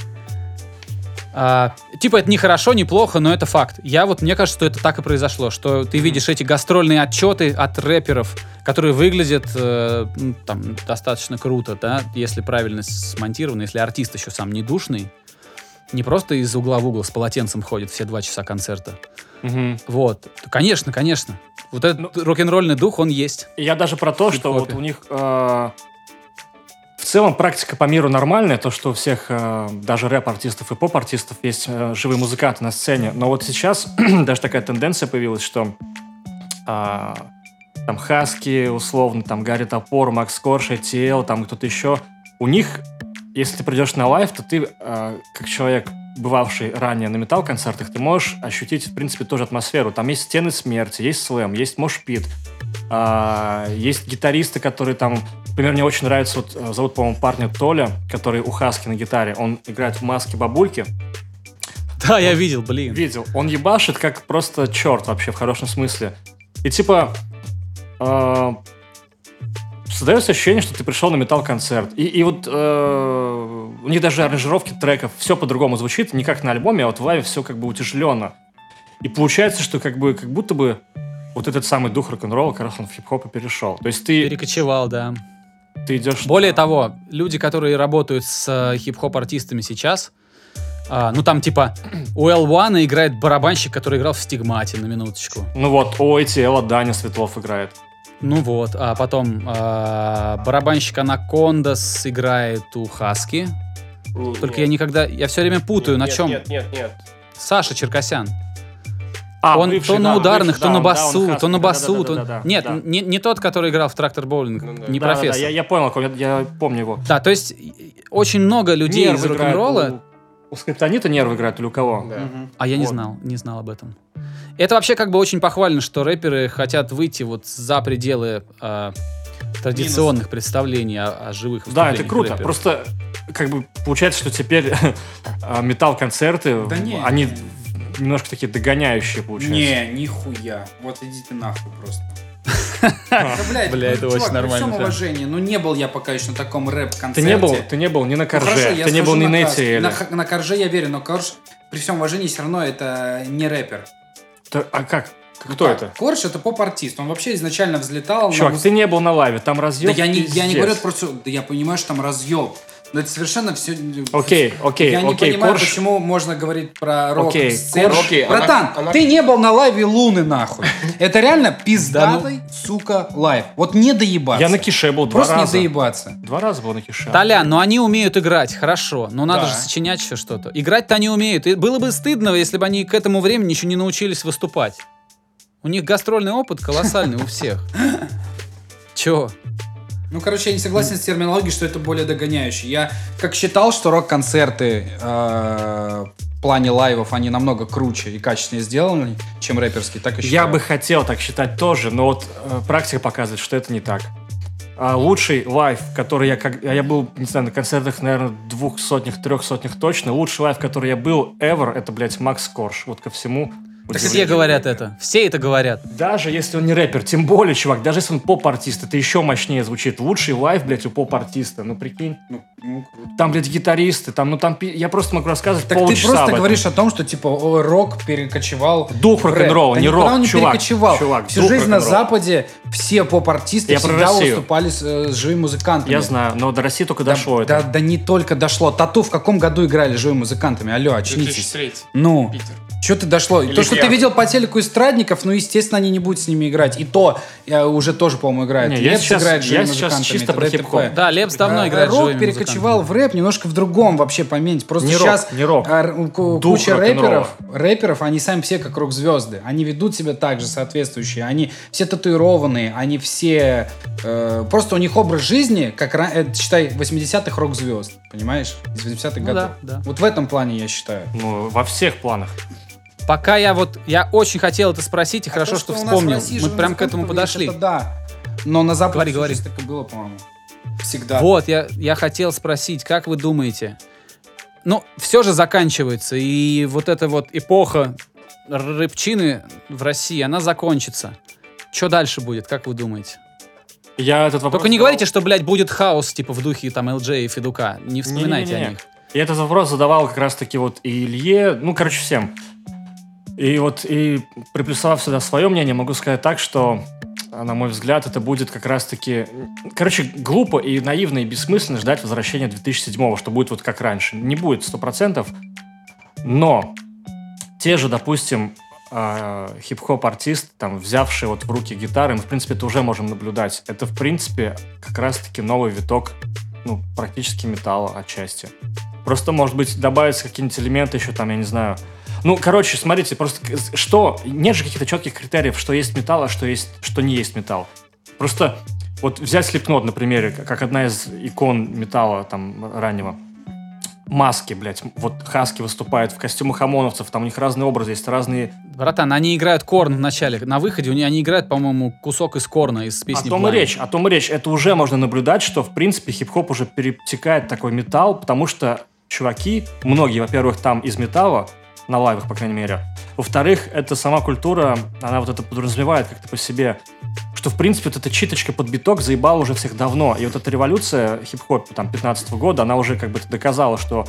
а, типа это не хорошо, не плохо, но это факт. Я вот мне кажется, что это так и произошло, что ты видишь эти гастрольные отчеты от рэперов, которые выглядят э, ну, там достаточно круто, да, если правильно смонтировано, если артист еще сам не душный, не просто из угла в угол с полотенцем ходит все два часа концерта. Мгм. Вот, конечно, конечно. Вот этот Ну- рок-н-ролльный дух, он есть. Я даже про то, что вот у них э, в целом практика по миру нормальная, то, что у всех, э, даже рэп-артистов и поп-артистов, есть э, живые музыканты на сцене. Но вот сейчас даже такая тенденция появилась, что а, там Хаски, условно, там Гарри Топор, Макс Корж, ATL, там кто-то еще, у них, если ты придешь на live, то ты, э, как человек, бывавший ранее на метал-концертах, ты можешь ощутить, в принципе, тоже атмосферу. Там есть стены смерти, есть слэм, есть мошпит, а, есть гитаристы, которые там... Например, мне очень нравится, вот э, зовут, по-моему, парня Толя, который у Хаски на гитаре. Он играет в маске бабульки. Да, я видел, блин. Видел. Он ебашит как просто черт вообще, в хорошем смысле. И типа... э, создается ощущение, что ты пришел на метал-концерт. И, и вот э, у них даже аранжировки треков, все по-другому звучит, не как на альбоме, а вот в лайве все как бы утяжеленно. И получается, что как бы как будто бы вот этот самый дух рок-н-ролла как раз он в хип-хоп и перешел. То есть ты, Перекочевал, да. ты идешь... Более того, люди, которые работают с э, хип-хоп артистами сейчас, а, ну там типа у L1 играет барабанщик, который играл в Стигмате, на минуточку. Ну вот, у ATL Даня Светлов играет. Ну вот, а потом а, барабанщик Анакондас играет у Хаски. Не- Только нет. я никогда, я все время путаю, на Нет, чем. Нет, нет, нет. Саша Черкасян. А, он бывший, то на да, ударных, бывший, то да, на он- да, он басу, Хаски, то на басу, то... Нет, да. не, не тот, который играл в трактор боулинг, Ну да. не Да-да-да, профессор. я, я понял, я, я помню его. Да, то есть очень много людей из Нервы играет рок-н-ролла, У, Скриптонита нервы играют или у кого? Да. А я не Вот. знал, не знал об этом. Это вообще как бы очень похвально, что рэперы хотят выйти вот за пределы а, традиционных представлений о, о живых Да, это круто. рэперов. Просто как бы получается, что теперь а, металл-концерты, Да не. они немножко такие догоняющие получаются. Не, нихуя. Вот идите нахуй просто. Бля, это очень нормально При всем уважении, ну не был я пока еще на таком рэп-концерте. Ты не был, ты не был ни на Ну, Корже, ты не был ни на. ATL. На, Корже я верю, но Корж, при всем уважении, все равно это не рэпер. А как? Ну Кто это? Корж это поп-артист. Он вообще изначально взлетал. Чувак, ты не был на лайве, там разъем. Да я не, я не говорю просто... Да я понимаю, что там разъеб. Но это совершенно все... Окей, окей, Я не окей, понимаю, Корж- почему можно говорить про рок Окей, сцену. Корж- окей, она- Братан, она- ты не был на лайве Луны, нахуй. Это реально пиздатый, сука, лайв. Вот не доебаться. Я на Кише был два Просто не раза. доебаться. Два раза был на Кише. Толян, но они умеют играть, хорошо. Но надо Да. же сочинять еще что-то. Играть-то они умеют. И было бы стыдно, если бы они к этому времени еще не научились выступать. У них гастрольный опыт колоссальный у всех. Чего? Ну, короче, я не согласен с терминологией, что это более догоняющий. Я как считал, что рок-концерты э, плане лайвов они намного круче и качественнее сделаны, чем рэперские, так и Я считаю. бы хотел так считать тоже, но вот э, практика показывает, что это не так. А лучший лайв, который я как я был, не знаю, на концертах, наверное, двух сотнях, трех сотнях точно. Лучший лайв, который я был ever, это, блядь, Макс Корж. Вот ко всему. Так все говорят это. Все это говорят. Даже если он не рэпер, тем более, чувак, даже если он поп-артист, это еще мощнее звучит. Лучший лайв, блядь, у поп-артиста. Ну, прикинь. Ну, ну. Там, блядь, гитаристы, там, ну, там, я просто могу рассказывать Так ты просто об этом. говоришь о том, что типа о, рок перекочевал Дух рок-н-ролла, Да не рок, он не чувак, перекочевал. чувак, Всю жизнь на. Западе все поп-артисты всегда выступали с, э, с живыми музыкантами. Я знаю, но до России только Да, дошло да, это. да не только дошло. Тату в каком году играли живыми музыкантами? Алло, очнитесь. 2003. Ну, Питер. Что ты дошло? Или то, что ты видел по телеку эстрадников, ну, естественно, они не будут с ними играть. И то э, уже тоже, по-моему, играет. Не, я Лепс сейчас- играет с я живыми сейчас чисто про хип-хоп. т.п. Да, Лепс давно А, играет Рок живыми перекочевал в рэп немножко в другом вообще поменьте. Просто Не рок, сейчас не рок. а, куча рэперов, рэперов, они сами все как рок-звезды. Они ведут себя так же соответствующие. Они все татуированные, они все... э, просто у них образ жизни, как, э, считай, 80-х рок-звезд. Понимаешь? Из 80-х Ну годов. да, да. Вот в этом плане я считаю. Ну, во всех планах. Пока я вот, я очень хотел это спросить, и А хорошо, то, что в вспомнил. Мы прям к этому подошли. это да. Но на Западе Говори, говори. так и было, по-моему. Всегда. Вот, я, я хотел спросить, как вы думаете? Ну, все же заканчивается, и вот эта вот эпоха рыбчины в России, она закончится. Что дальше будет, как вы думаете? Я этот вопрос... Только не говорите, что, блядь, будет хаос, типа, в духе там ЛД и Федука. Не вспоминайте Не-не-не-не. о них. Я этот вопрос задавал как раз-таки вот и Илье, ну, короче, всем. И вот, и приплюсовав сюда свое мнение, могу сказать так, что, а, на мой взгляд, это будет как раз-таки... Короче, глупо и наивно и бессмысленно ждать возвращения 2007 что будет вот как раньше. Не будет 100%, но те же, допустим, а, хип-хоп-артисты, там, взявшие вот в руки гитары, мы, в принципе, это уже можем наблюдать. Это, в принципе, как раз-таки новый виток, ну, практически металла отчасти. Просто, может быть, добавятся какие-нибудь элементы еще там, я не знаю. Ну, короче, смотрите, просто что... Нет же каких-то четких критериев, что есть металл, а что, есть, что не есть металл. Просто вот взять Слепнот, на примере, как- одна из икон металла там раннего. Маски, блядь. Вот Хаски выступает в костюмах ОМОНовцев, там у них разные образы, есть разные... Братан, они играют Корн в начале. На выходе у них они играют, по-моему, кусок из Корна, из О песни том и Blind. речь, о том и речь. Это уже можно наблюдать, что, в принципе, хип-хоп уже перетекает такой металл, потому что чуваки, многие, во-первых, там из металла, на лайвах, по крайней мере. Во-вторых, это сама культура, она вот это подразумевает как-то по себе, что, в принципе, вот эта читочка под биток заебала уже всех давно. И вот эта революция хип-хоп там 15 года, она уже как бы доказала, что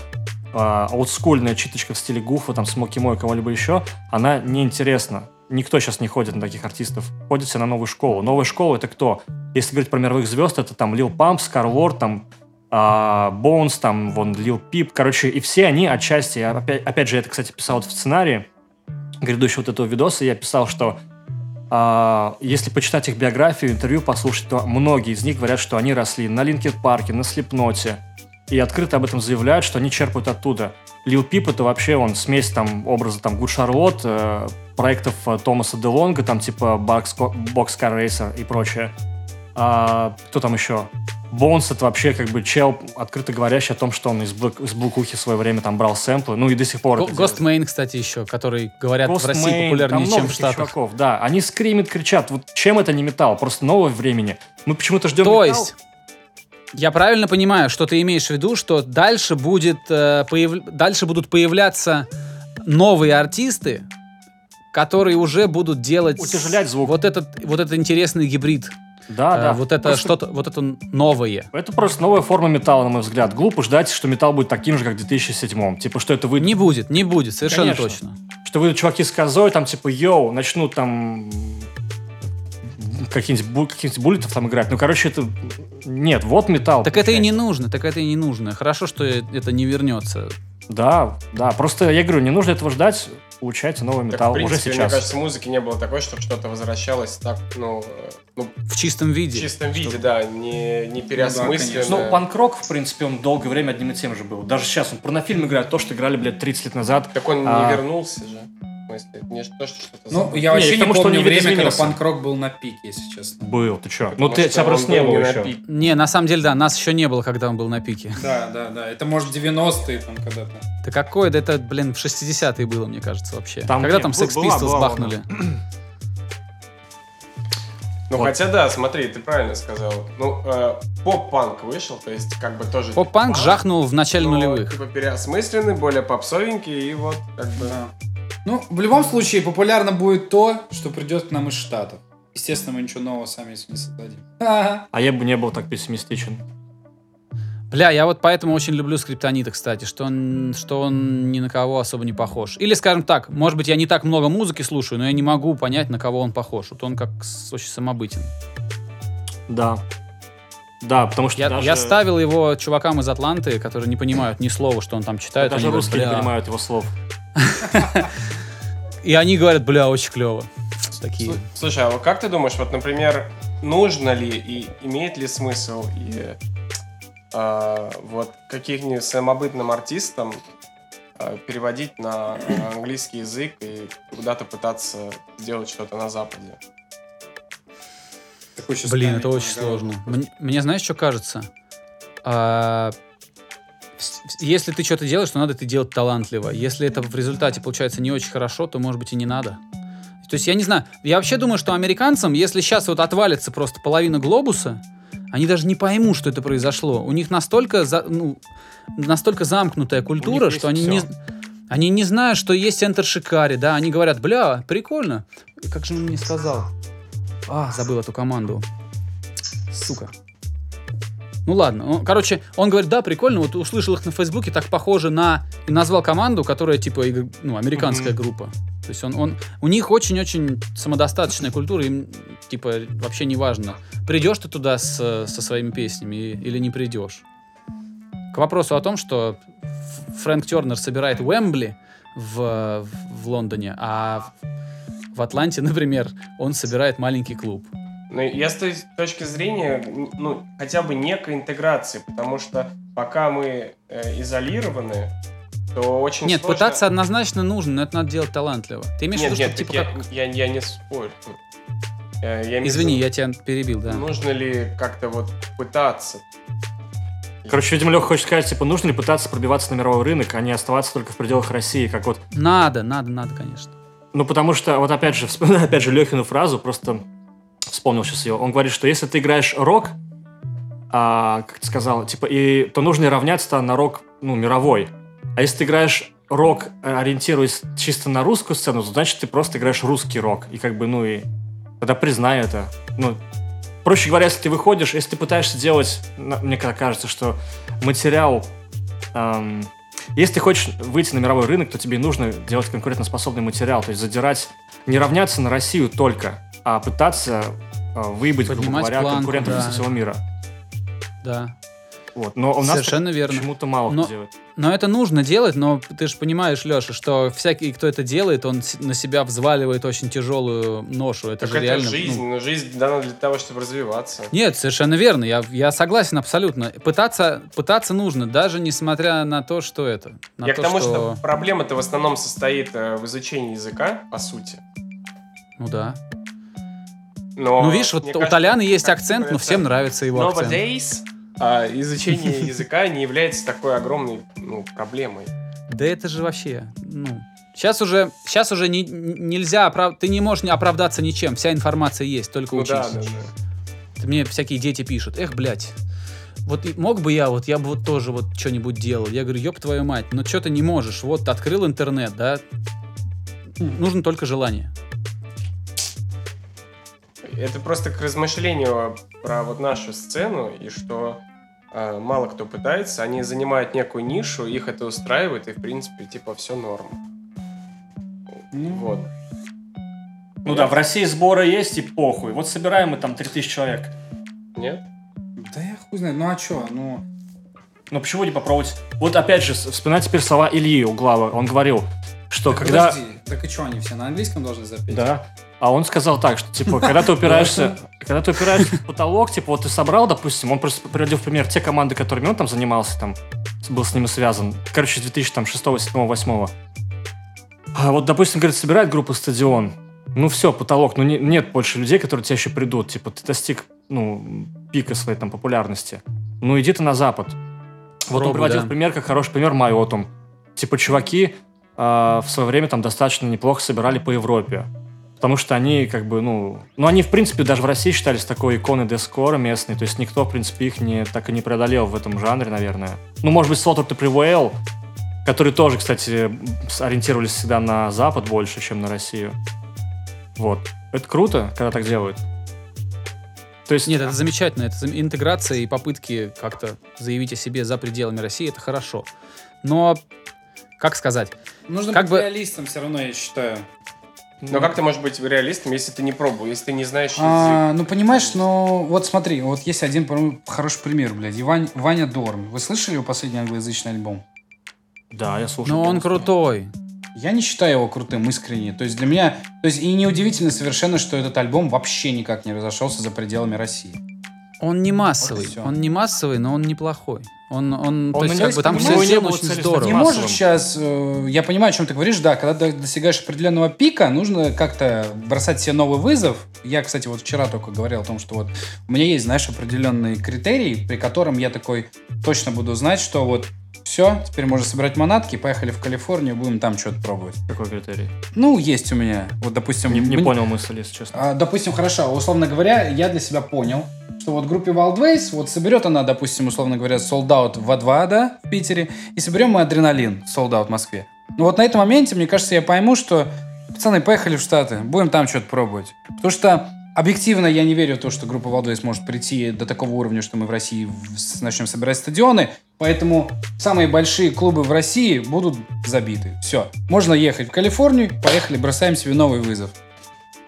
э, олдскульная читочка в стиле Гуфа, там, Смоки Мой, кого-либо еще, она неинтересна. Никто сейчас не ходит на таких артистов. Ходят все на новую школу. Новая школа — это кто? Если говорить про мировых звезд, это там Lil Pump, Scarlxrd, там Bones, там вон Lil Peep. Короче, и все они отчасти... я Опять, опять же, я это, кстати, писал вот в сценарии грядущего вот этого видоса. Я писал, что а, если почитать их биографию, интервью послушать, то многие из них говорят, что они росли на Линкин Парке, на Слипкноте. И открыто об этом заявляют, что они черпают оттуда. Lil Peep это вообще он смесь там образа там Good Charlotte, э, проектов э, Томаса Делонга, там типа Boxcar Racer и прочее. А, кто там еще? Bones это вообще как бы чел, открыто говорящий о том, что он из, блэк, из блэкухи в свое время там брал сэмплы, ну и до сих пор делает. Ghostemane, кстати, еще, который, говорят, в России Ghostemane, популярнее, чем в Штатах. чуваков, да. Они скримят, кричат. Вот чем это не металл? Просто новое времени. Мы почему-то ждем То металл. есть, я правильно понимаю, что ты имеешь в виду, что дальше будет э, появ- дальше будут появляться новые артисты, которые уже будут делать Утяжелять звук. вот этот вот этот интересный гибрид, Да, Э, да. вот это Просто что-то вот это новое. Это просто новая форма металла, на мой взгляд. Глупо ждать, что металл будет таким же, как в 2007 Типа, что это выйдет... Не будет, не будет, совершенно Конечно. точно. Что выйдут чуваки с козой, там, типа, йоу, начнут там каких-нибудь бу- каких-нибудь буллетов там играть. Ну, короче, это... Нет, вот металл. Так это и не нужно, так это и не нужно. Хорошо, что это не вернется. Да, да. Просто, я говорю, не нужно этого ждать. Получайте новый Так, металл в принципе, уже мне сейчас. кажется, музыки не было такой, чтобы что-то возвращалось так, ну, э, ну В чистом в виде. чистом виде, да, не, не переосмысленно. конечно. Ну, панк-рок, в принципе, он долгое время одним и тем же был. Даже сейчас он порнофильм играет то, что играли, блядь, 30 лет назад. Так он А. не вернулся же. Смысле. Не то, что что-то Ну, я Не, вообще не тому, что он помню не время, когда панк-рок был на пике, если честно. Был, ты чё? Ну, Потому ты, что тебя просто не был было на еще. Не, на самом деле, да, нас еще не было, когда он был на пике. Да, да, да. Это, может, 90-е там когда-то. Да какой, да это, блин, в 60-е было, мне кажется, вообще. Там когда не- там Sex Pistols бахнули. Ну, Вот. хотя да, смотри, ты правильно сказал. Ну, э, поп-панк вышел, то есть как бы тоже... Поп-панк типа жахнул в начале но, нулевых. Типа переосмысленный, более попсовенький, и вот как бы... Да. Ну, в любом случае, популярно будет то, что придет к нам из Штатов. Естественно, мы ничего нового сами не создадим. А я бы не был так пессимистичен. Бля, я вот поэтому очень люблю Скриптонита, кстати, что он, что он ни на кого особо не похож. Или, скажем так, может быть, я не так много музыки слушаю, но я не могу понять, на кого он похож. Вот он как очень самобытен. Да. Да, потому что Я, даже, я ставил его чувакам из Атланты, которые не понимают ни слова, что он там читает. даже Они говорят, русские не понимают его слов. И они говорят, бля, очень клево. Такие. Слу- Слушай, а вот как ты думаешь, вот, например, нужно ли и имеет ли смысл и а, вот каких-нибудь самобытным артистам а, переводить на английский язык и куда-то пытаться сделать что-то на Западе? Блин, это очень сложно. Мне, мне знаешь, что кажется? А, если ты что-то делаешь, то надо это делать талантливо. Если это в результате получается не очень хорошо, то, может быть, и не надо. То есть, я не знаю, я вообще думаю, что американцам, если сейчас вот отвалится просто половина глобуса, они даже не поймут, что это произошло. У них настолько, за- ну, настолько замкнутая культура, что они не, они не знают, что есть центр Шикари, да, они говорят, бля, прикольно. И Как же он мне сказал? А, забыл эту команду. Сука. Ну ладно, он- короче, он говорит, да, прикольно, вот услышал их на Фейсбуке, так похоже на... И назвал команду, которая, типа, ну, американская Мгм. группа. То есть он, он, у них очень-очень самодостаточная культура, им, типа, вообще не важно, придешь ты туда с- со своими песнями или не придешь. К вопросу о том, что Фрэнк Тернер собирает Уэмбли в, в Лондоне, а в Атланте, например, он собирает маленький клуб. Ну, я с той точки зрения, ну, хотя бы некой интеграции, потому что пока мы э, изолированы, то очень Нет, сложно... пытаться однозначно нужно, но это надо делать талантливо. Ты имеешь Нет, в виду, нет, что типа я, как... я, я не спорю. Я имею в Извини, виду, я тебя перебил, да. Нужно ли как-то вот пытаться? Короче, видимо, Леха хочет сказать, типа, нужно ли пытаться пробиваться на мировой рынок, а не оставаться только в пределах России, как вот... Надо, надо, надо, конечно. Ну, потому что, вот опять же, вспоминаю опять же Лехину фразу, просто вспомнил сейчас ее. Он говорит, что если ты играешь рок, а, как ты сказал, типа, и, то нужно равняться на рок, ну, мировой. А если ты играешь рок, э, ориентируясь чисто на русскую сцену, то значит ты просто играешь русский рок. И как бы, ну и тогда признай это. Ну, проще говоря, если ты выходишь, если ты пытаешься делать, мне кажется, что материал... эм, если ты хочешь выйти на мировой рынок, то тебе нужно делать конкурентоспособный материал, то есть задирать, не равняться на Россию только, а пытаться э, выебать, грубо говоря, планку, конкурентов да. со всего мира. Да. Вот. Но у нас Совершенно верно. почему-то мало Но- кто делает. Но это нужно делать, но ты же понимаешь, Леша, что всякий, кто это делает, он на себя взваливает очень тяжелую ношу. Это Так же это реально... жизнь, ну, но жизнь дана для того, чтобы развиваться. Нет, совершенно верно. Я, я согласен абсолютно. Пытаться, пытаться нужно, даже несмотря на то, что это. На Я то, к тому, что, проблема-то в основном состоит э, в изучении языка, по сути. Ну да. Но ну видишь, вот у кажется, Толяна есть акцент, но всем нравится его акцент. Nowadays а, изучение языка не является такой огромной ну, проблемой. Да это же вообще, ну... Сейчас уже, сейчас уже не- нельзя, оправ- ты не можешь оправдаться ничем, вся информация есть, только Ну учись. да, да, да. Мне всякие дети пишут, эх, блядь, вот мог бы я, вот я бы вот тоже вот что-нибудь делал. Я говорю, ёб твою мать, но что ты не можешь, вот открыл интернет, да, нужно только желание. Это просто к размышлению про вот нашу сцену, и что э, мало кто пытается, они занимают некую нишу, их это устраивает, и в принципе, типа, все норм. Вот. Ну да, в России сборы есть и похуй. Вот собираем мы там 3000 человек. Нет? Да я хуй знаю, ну а чё, ну... Ну почему не попробовать? Вот опять же, вспоминай теперь слова Ильи Углава. Он говорил, что Так когда... Подожди, так и чё, они все на английском должны запеть? Да. А он сказал так, что, типа, когда ты упираешься, когда ты упираешься в потолок, типа, вот ты собрал, допустим, он просто приводил в пример те команды, которыми он там занимался, там, был с ними связан, короче, с 2006, 2007, 2008. А вот, допустим, говорит, собирает группа стадион. Ну все, потолок. Ну не- нет больше людей, которые тебе еще придут. Типа ты достиг, ну, пика своей там популярности. Ну иди ты на запад. Вот он Пробуй, приводил да. в пример, как хороший пример Майотум. Типа чуваки а, в свое время там достаточно неплохо собирали по Европе. Потому что они как бы, ну... Ну, они, в принципе, даже в России считались такой иконой дескора местной. То есть никто, в принципе, их не, так и не преодолел в этом жанре, наверное. Ну, может быть, Slaughter to Prevail, которые тоже, кстати, ориентировались всегда на Запад больше, чем на Россию. Вот. Это круто, когда так делают. То есть... Нет, это замечательно. Это интеграция и попытки как-то заявить о себе за пределами России, это хорошо. Но, как сказать, Нужно Как быть бы- реалистом все равно, я считаю. Но как ты можешь быть реалистом, если ты не пробовал, если ты не знаешь язык? А, ну, понимаешь, ну, вот смотри, вот есть один по-моему, хороший пример, блядь. Иван- Ваня Дорн. Вы слышали его последний англоязычный альбом? Да, я слушаю. но он крутой. Я не считаю его крутым искренне. То есть для меня... То есть и неудивительно совершенно, что этот альбом вообще никак не разошелся за пределами России. Он не массовый. Вот. Он не массовый, но он неплохой. Он, он, то Он есть, на как бы там все не сделано было очень здорово. Не можешь сейчас... э, я понимаю, о чем ты говоришь. Да, когда до- достигаешь определенного пика, нужно как-то бросать себе новый вызов. Я, кстати, вот вчера только говорил о том, что вот у меня есть, знаешь, определенный критерий, при котором я такой точно буду знать, что вот все, теперь можно собирать манатки, поехали в Калифорнию, будем там что-то пробовать. Какой критерий? Ну, есть у меня. Вот, допустим... Не, не мне- понял мысль, если честно. А, допустим, хорошо, условно говоря, я для себя понял, что вот группе Wildways, вот соберет она, допустим, условно говоря, Sold Out в 2 да, в Питере, и соберем мы Адреналин Sold Out в Москве. Ну вот на этом моменте, мне кажется, я пойму, что, пацаны, поехали в Штаты, будем там что-то пробовать. Потому что объективно я не верю в то, что группа Wildways может прийти до такого уровня, что мы в России начнем собирать стадионы, поэтому самые большие клубы в России будут забиты. Все. Можно ехать в Калифорнию, поехали, бросаем себе новый вызов.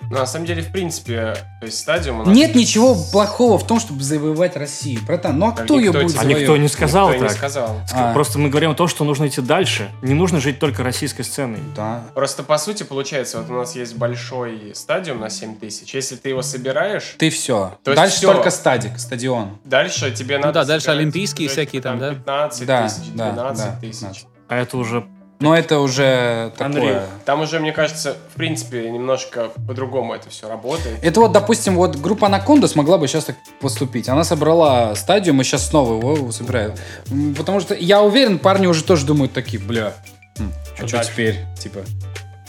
Ну, на самом деле, в принципе, то есть стадиум у нас... Нет ничего плохого в том, чтобы завоевать Россию, братан. Ну а Да кто ее будет тебе- А завоевывать? никто не сказал Никто не так. сказал. А, Просто мы говорим о том, что нужно идти дальше. Не нужно жить только российской сценой. Да. Просто по сути получается, вот у нас есть большой стадиум на 7 тысяч. Если ты его собираешь, Ты все. То есть Дальше всё. только стадик, стадион. дальше тебе надо... Ну да, дальше олимпийские всякие там, да? 15 Да, тысяч, да, 12 да, тысяч. 15. А это уже... Но это уже Андрей, такое. Там уже, мне кажется, в принципе, немножко по-другому это все работает. Это вот, допустим, вот группа Анаконда смогла бы сейчас так поступить. Она собрала стадиум и сейчас снова его собирает. М, Потому что я уверен, парни уже тоже думают такие, бля, Что что теперь? Типа,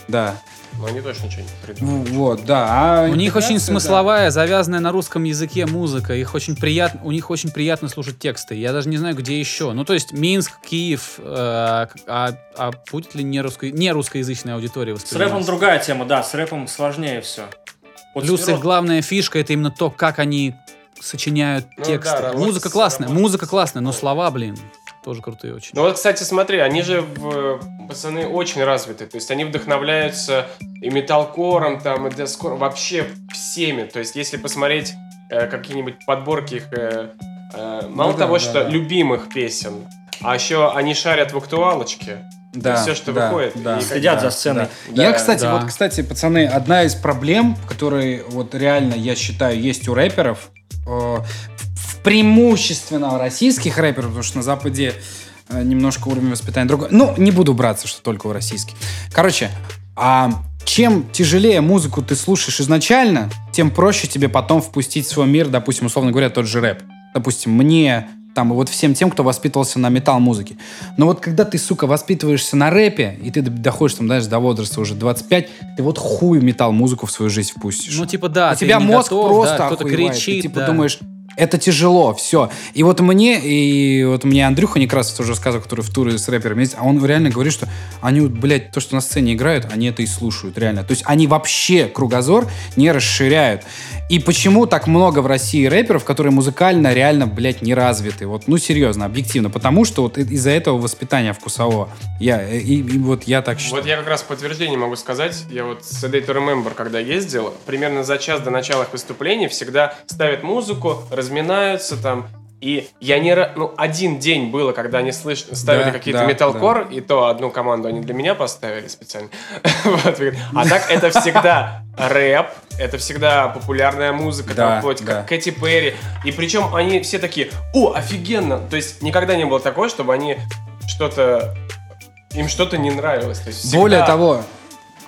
да. Но они точно что-нибудь придумают. Ну, Вот, да. А У них очень интеграция, да. смысловая, завязанная на русском языке музыка. Их очень приятно, у них очень приятно слушать тексты. Я даже не знаю, где еще. Ну, то есть Минск, Киев, э, а, а будет ли не, русско... не русскоязычная аудитория С рэпом другая тема, да, с рэпом сложнее все. Плюс их главная фишка это именно то, как они сочиняют Ну тексты. да, музыка классная, работа музыка классная, но слова, блин, тоже крутые очень. Ну вот, кстати, смотри, они же, в- пацаны, очень развиты. То есть они вдохновляются и металкором, там, и дескором, вообще всеми. То есть если посмотреть э, какие-нибудь подборки их, э, э, мало да, того, да, что да. любимых песен, а еще они шарят в актуалочке. Да, всё, что да, выходит, да, и Следят да, за сценой. Да, я, кстати, да. вот, кстати, пацаны, одна из проблем, которые вот реально, я считаю, есть у рэперов, э, преимущественно российских рэперов, потому что на Западе э, немножко уровень воспитания другой. Ну, не буду браться, что только у российских. Короче, а чем тяжелее музыку ты слушаешь изначально, тем проще тебе потом впустить в свой мир, допустим, условно говоря, тот же рэп. Допустим, мне, там, и вот всем тем, кто воспитывался на метал-музыке. Но вот когда ты, сука, воспитываешься на рэпе, и ты доходишь, там, знаешь, до возраста уже 25, ты вот хуй метал-музыку в свою жизнь впустишь. Ну, типа, да, У тебя мозг готов, просто да, кто-то охуевает. кричит, Ты типа да. думаешь, это тяжело, все. И вот мне, и вот мне Андрюха Некрасов тоже рассказывал, который в туры с рэперами ездит, а он реально говорит, что они, блядь, то, что на сцене играют, они это и слушают, реально. То есть они вообще кругозор не расширяют. И почему так много в России рэперов, которые музыкально реально, блядь, не развиты? Вот, ну, серьезно, объективно. Потому что вот из-за этого воспитания вкусового. Я, и, и вот я так считаю. Вот я как раз подтверждение могу сказать, я вот с A Day to Remember, когда ездил, примерно за час до начала их выступлений всегда ставят музыку, разминаются там, и я не... Ну, один день было, когда они слыш... ставили Да, какие-то да, металкор, и то одну команду они для меня поставили специально. Вот, А так это всегда рэп, это всегда популярная музыка, Да, там, вплоть да. как Кэти Перри. И причем они все такие, о, офигенно! То есть никогда не было такого, чтобы они что-то... Им что-то не нравилось. То есть Более того,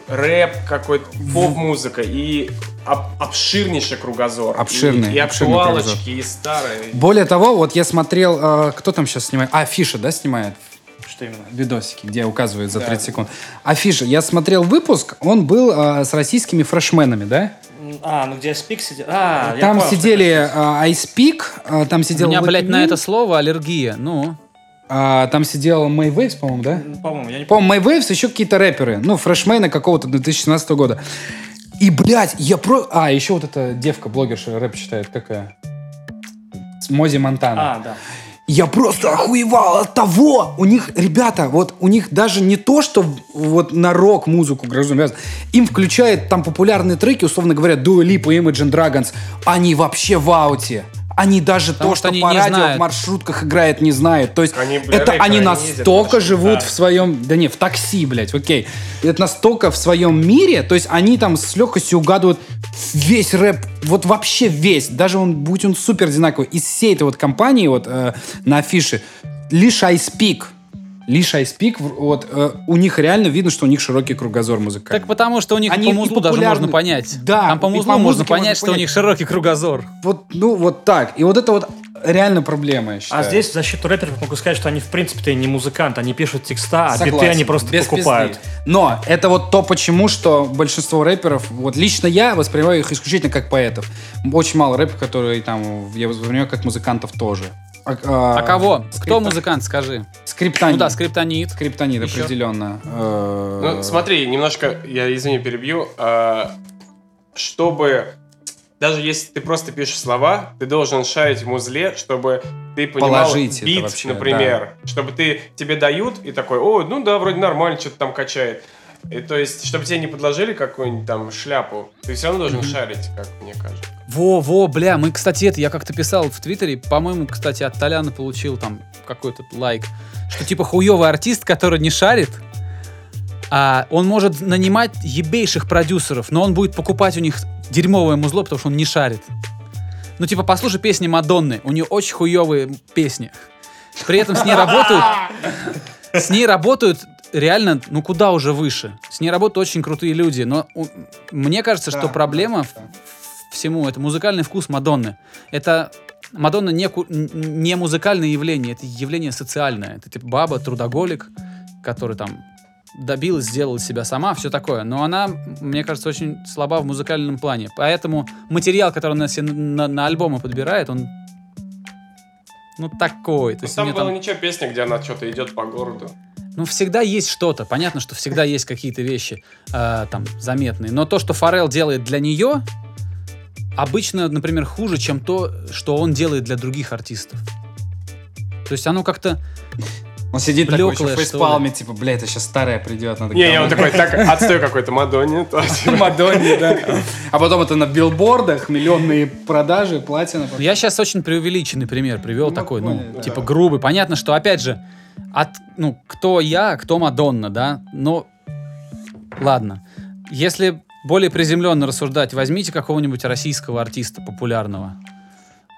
рэп какой-то, поп-музыка и об- обширнейший кругозор. Обширный, И, и обширный актуалочки, и старые. Более того, вот я смотрел, э, кто там сейчас снимает? А, Фиша, да, снимает? Что именно? Видосики, где указывают за 30 секунд. Афиша. Я смотрел выпуск, он был э, с российскими фрешменами, да? А, ну где Спик сидел? А, я там понял, сидели э, Ice Peak, э, там У сидел меня, Lucky блядь, на это слово аллергия. Ну, а, там сидел Мэй Вейвс, по-моему, да? По-моему, я не помню. По-моему, Мэй Вейвс, еще какие-то рэперы. Ну, фрешмена какого-то 2017 года. И, блядь, я про... А, еще вот эта девка, блогерша, рэп читает, какая? Мози Монтана. А, да. Я просто охуевал от того. У них, ребята, вот у них даже не то, что вот на рок-музыку граждан им включают там популярные треки, условно говоря, Dua Lipa, Imagine Dragons. Они вообще в ауте. Они даже Потому то, что что, они по не радио знают. в маршрутках играет, не знают. То есть Они, бля, это они ездят настолько на живут маршрутках. в своем... Да не, в такси, блядь, окей. Это настолько в своем мире, то есть они там с легкостью угадывают весь рэп, вот вообще весь, даже он, будь он супер одинаковый, из всей этой вот компании вот э, на афише, лишь I Speak, Speak, в- вот э, у них реально видно, что у них широкий кругозор музыкальный. так потому что у них Они по музлу даже можно понять. Да, Там по музлу по можно музыке можно понять, что у понять. них широкий кругозор. Вот, ну, вот так. И вот это вот реально проблема, я считаю. А здесь в защиту рэперов могу сказать, что они в принципе-то не музыканты, они пишут текста, а биты Согласен. они просто Без покупают. пизды. Но это вот то, почему, что большинство рэперов, вот лично я воспринимаю их исключительно как поэтов. Очень мало рэперов, которые там, я воспринимаю как музыкантов тоже. А, А кого? Кто скрипта- музыкант, скажи? Скриптонит. Ну да, скриптонит. Скриптонит, Еще? определенно. Э, Ну, смотри, немножко, я, извини, перебью. а, чтобы, даже если ты просто пишешь слова, ты должен шарить в музле, чтобы ты понимал Положить бит, вообще, например. Чтобы ты, тебе дают, и такой, о, ну да, вроде нормально, что-то там качает. И то есть, чтобы тебе не подложили какую-нибудь там шляпу, ты все равно должен шарить, как мне кажется. Во, во, бля, мы, кстати, это я как-то писал в Твиттере, по-моему, кстати, от Толяна получил там какой-то лайк, что типа хуёвый артист, который не шарит, а он может нанимать ебейших продюсеров, но он будет покупать у них дерьмовое музло, потому что он не шарит. Ну, типа, послушай песни Мадонны, у нее очень хуёвые песни. При этом с ней работают... С ней работают реально, ну куда уже выше. С ней работают очень крутые люди, но у- мне кажется, что Да, проблема да, да. Всему это музыкальный вкус Мадонны. Это Мадонна не, ку- не музыкальное явление, это явление социальное. Это типа баба, трудоголик, который там добилась, сделала себя сама, все такое. Но она, мне кажется, очень слаба в музыкальном плане. Поэтому материал, который она себе на, на альбомы подбирает, он ну такой. То Ну, есть там была там- ничего песня, где она что-то идет по городу. ну, всегда есть что-то. Понятно, что всегда есть какие-то вещи э, там заметные. Но то, что Форел делает для нее, обычно, например, хуже, чем то, что он делает для других артистов. То есть оно как-то... Он сидит такой еще Блеклое, в фейспалме, типа, бля, это сейчас старая придет. надо Не, не, он говно». такой, так, отстой какой-то, Мадонне. то, типа. Мадонне, да. А потом это на билбордах, миллионные продажи, платина. Я сейчас очень преувеличенный пример привел Ну, такой, ну, типа грубый. Понятно, что, опять же, от, ну, кто я, кто Мадонна, да? Но, ладно. Если более приземленно рассуждать, возьмите какого-нибудь российского артиста популярного,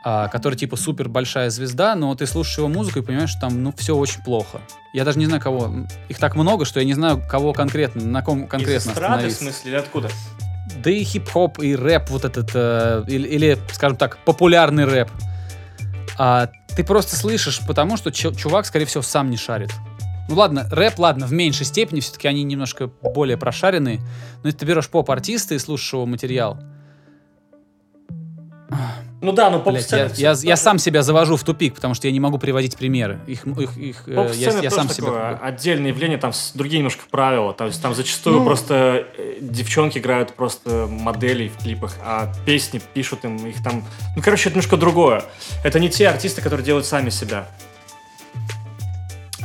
а, который типа супер большая звезда, но ты слушаешь его музыку и понимаешь, что там, ну, все очень плохо. Я даже не знаю, кого. Их так много, что я не знаю, кого конкретно, на ком Из конкретно эстрады, в смысле, или откуда? Да и хип-хоп, и рэп вот этот, э, или, или, скажем так, популярный рэп. А, ты просто слышишь, потому что чу- чувак, скорее всего, сам не шарит. Ну ладно, рэп, ладно, в меньшей степени, все-таки они немножко более прошаренные. Но если ты берешь поп-артиста и слушаешь его материал, Ну да, ну блядь, я, я- я сам себя завожу в тупик, потому что я не могу приводить примеры. Их, их, их, э, я, я сам такое себя... отдельное явление, там другие немножко правила. То есть там зачастую Ну. просто э, девчонки играют просто моделей в клипах, а песни пишут им их там... Ну, короче, это немножко другое. Это не те артисты, которые делают сами себя.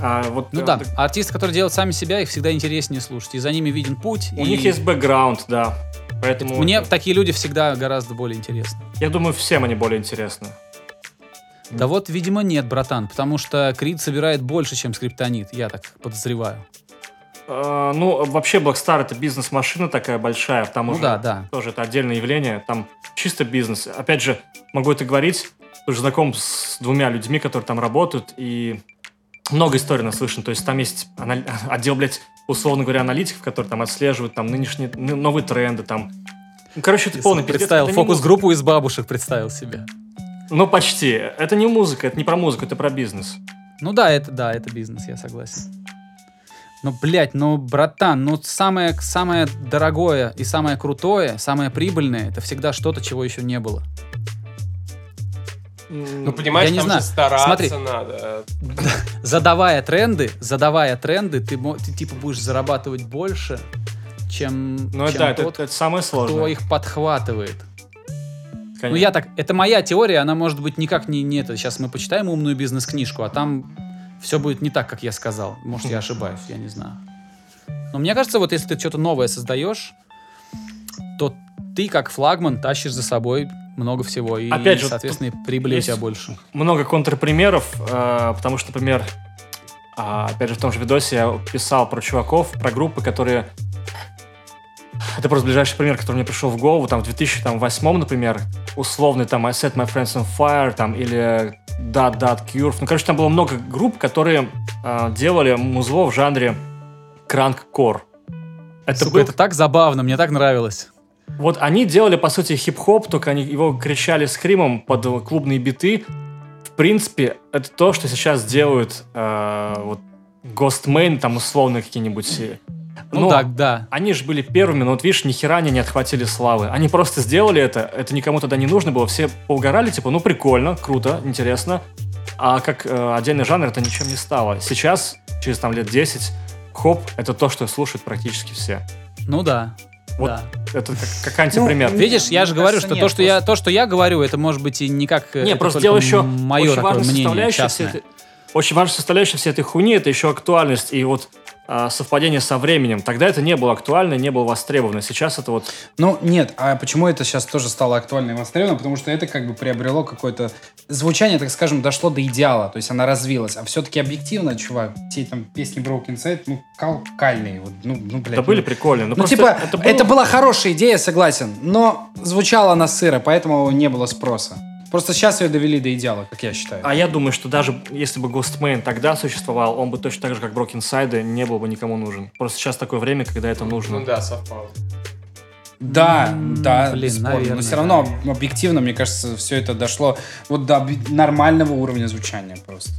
А вот, Ну э, да, так- артисты, которые делают сами себя, их всегда интереснее слушать. И за ними виден путь. У и них есть бэкграунд, да. Поэтому Мне это- такие люди всегда гораздо более интересны. я думаю, всем они более интересны. Да вот, видимо, нет, братан, потому что Крид собирает больше, чем Скриптонит, я так подозреваю. Э, Ну, вообще, Blackstar это бизнес-машина такая большая, потому Ну что да, да. тоже это отдельное явление, там чисто бизнес. Опять же, могу это говорить, тоже знаком с двумя людьми, которые там работают, и много историй наслышан. То есть там есть отдел, блядь, условно говоря, аналитиков, которые там отслеживают там нынешние, ны- новые тренды, там. Ну, короче, это полный пиздец. Представил фокус-группу из бабушек, представил себе. Ну, почти. Это не музыка, это не про музыку, это про бизнес. Ну да, это да, это бизнес, я согласен. Но, блядь, ну, братан, ну самое, самое дорогое и самое крутое, самое прибыльное, это всегда что-то, чего еще не было. Ну, понимаешь, Я не там знаю. же стараться Смотри. надо. Задавая тренды, задавая тренды, ты, ты типа будешь зарабатывать больше, чем, Ну, чем да, это, тот, это самое кто сложное. их подхватывает. Ну, конечно. я так, это моя теория, она может быть никак не, не это. Сейчас мы почитаем умную бизнес-книжку, а там все будет не так, как я сказал. Может, я ошибаюсь, я не знаю. Но мне кажется, вот если ты что-то новое создаешь, то ты как флагман тащишь за собой много всего. И, Опять же, соответственно, и прибыли у тебя больше. много контрпримеров, э, потому что, например, а, опять же, в том же видосе я писал про чуваков, про группы, которые... Это просто ближайший пример, который мне пришел в голову. Там в 2008, например, условный там I Set My Friends on Fire, там, или Dot Dot Curve. Ну, короче, там было много групп, которые э, делали музло в жанре кранк-кор. Это Сука, был это так забавно, мне так нравилось. Вот они делали, по сути, хип-хоп, только они его кричали скримом под клубные биты. В принципе, это то, что сейчас делают э, вот Ghostman, там условно какие-нибудь. Ну но так, да. Они же были первыми, но вот видишь, ни хера они не отхватили славы. Они просто сделали это, это никому тогда не нужно было. Все поугорали, типа, ну прикольно, круто, интересно. А как э, отдельный жанр это ничем не стало. Сейчас, через там лет 10, хоп, это то, что слушают практически все. Ну да. Вот да. Это как, как антипример. Ну, Видишь, я же говорю, что нет, то, что я, то, что я говорю, это может быть и не как... э, Не, просто дело еще мое очень такое важная мнение частное. этой- очень важная составляющая всей этой хуйни это еще актуальность и вот совпадение со временем. Тогда это не было актуально, не было востребовано. Сейчас это вот Ну, нет, а почему это сейчас тоже стало актуально и востребовано? Потому что это как бы приобрело какое-то... Звучание, так скажем, дошло до идеала, то есть она развилась. А все-таки объективно, чувак, те там песни Broken Side, ну, кал кальные. Вот, ну, ну, блядь. это были ну, прикольные. Ну, Ну, типа, это, это, было- была хорошая идея, согласен, но звучала она сыро, поэтому не было спроса. Просто сейчас ее довели до идеала, как я считаю. А я думаю, что даже если бы Ghostman тогда существовал, он бы точно так же, как Broken Side, не был бы никому нужен. Просто сейчас такое время, когда это нужно. Ну да, совпало. Да, да, блин, наверное, но все равно да. объективно, мне кажется, все это дошло вот до нормального уровня звучания просто.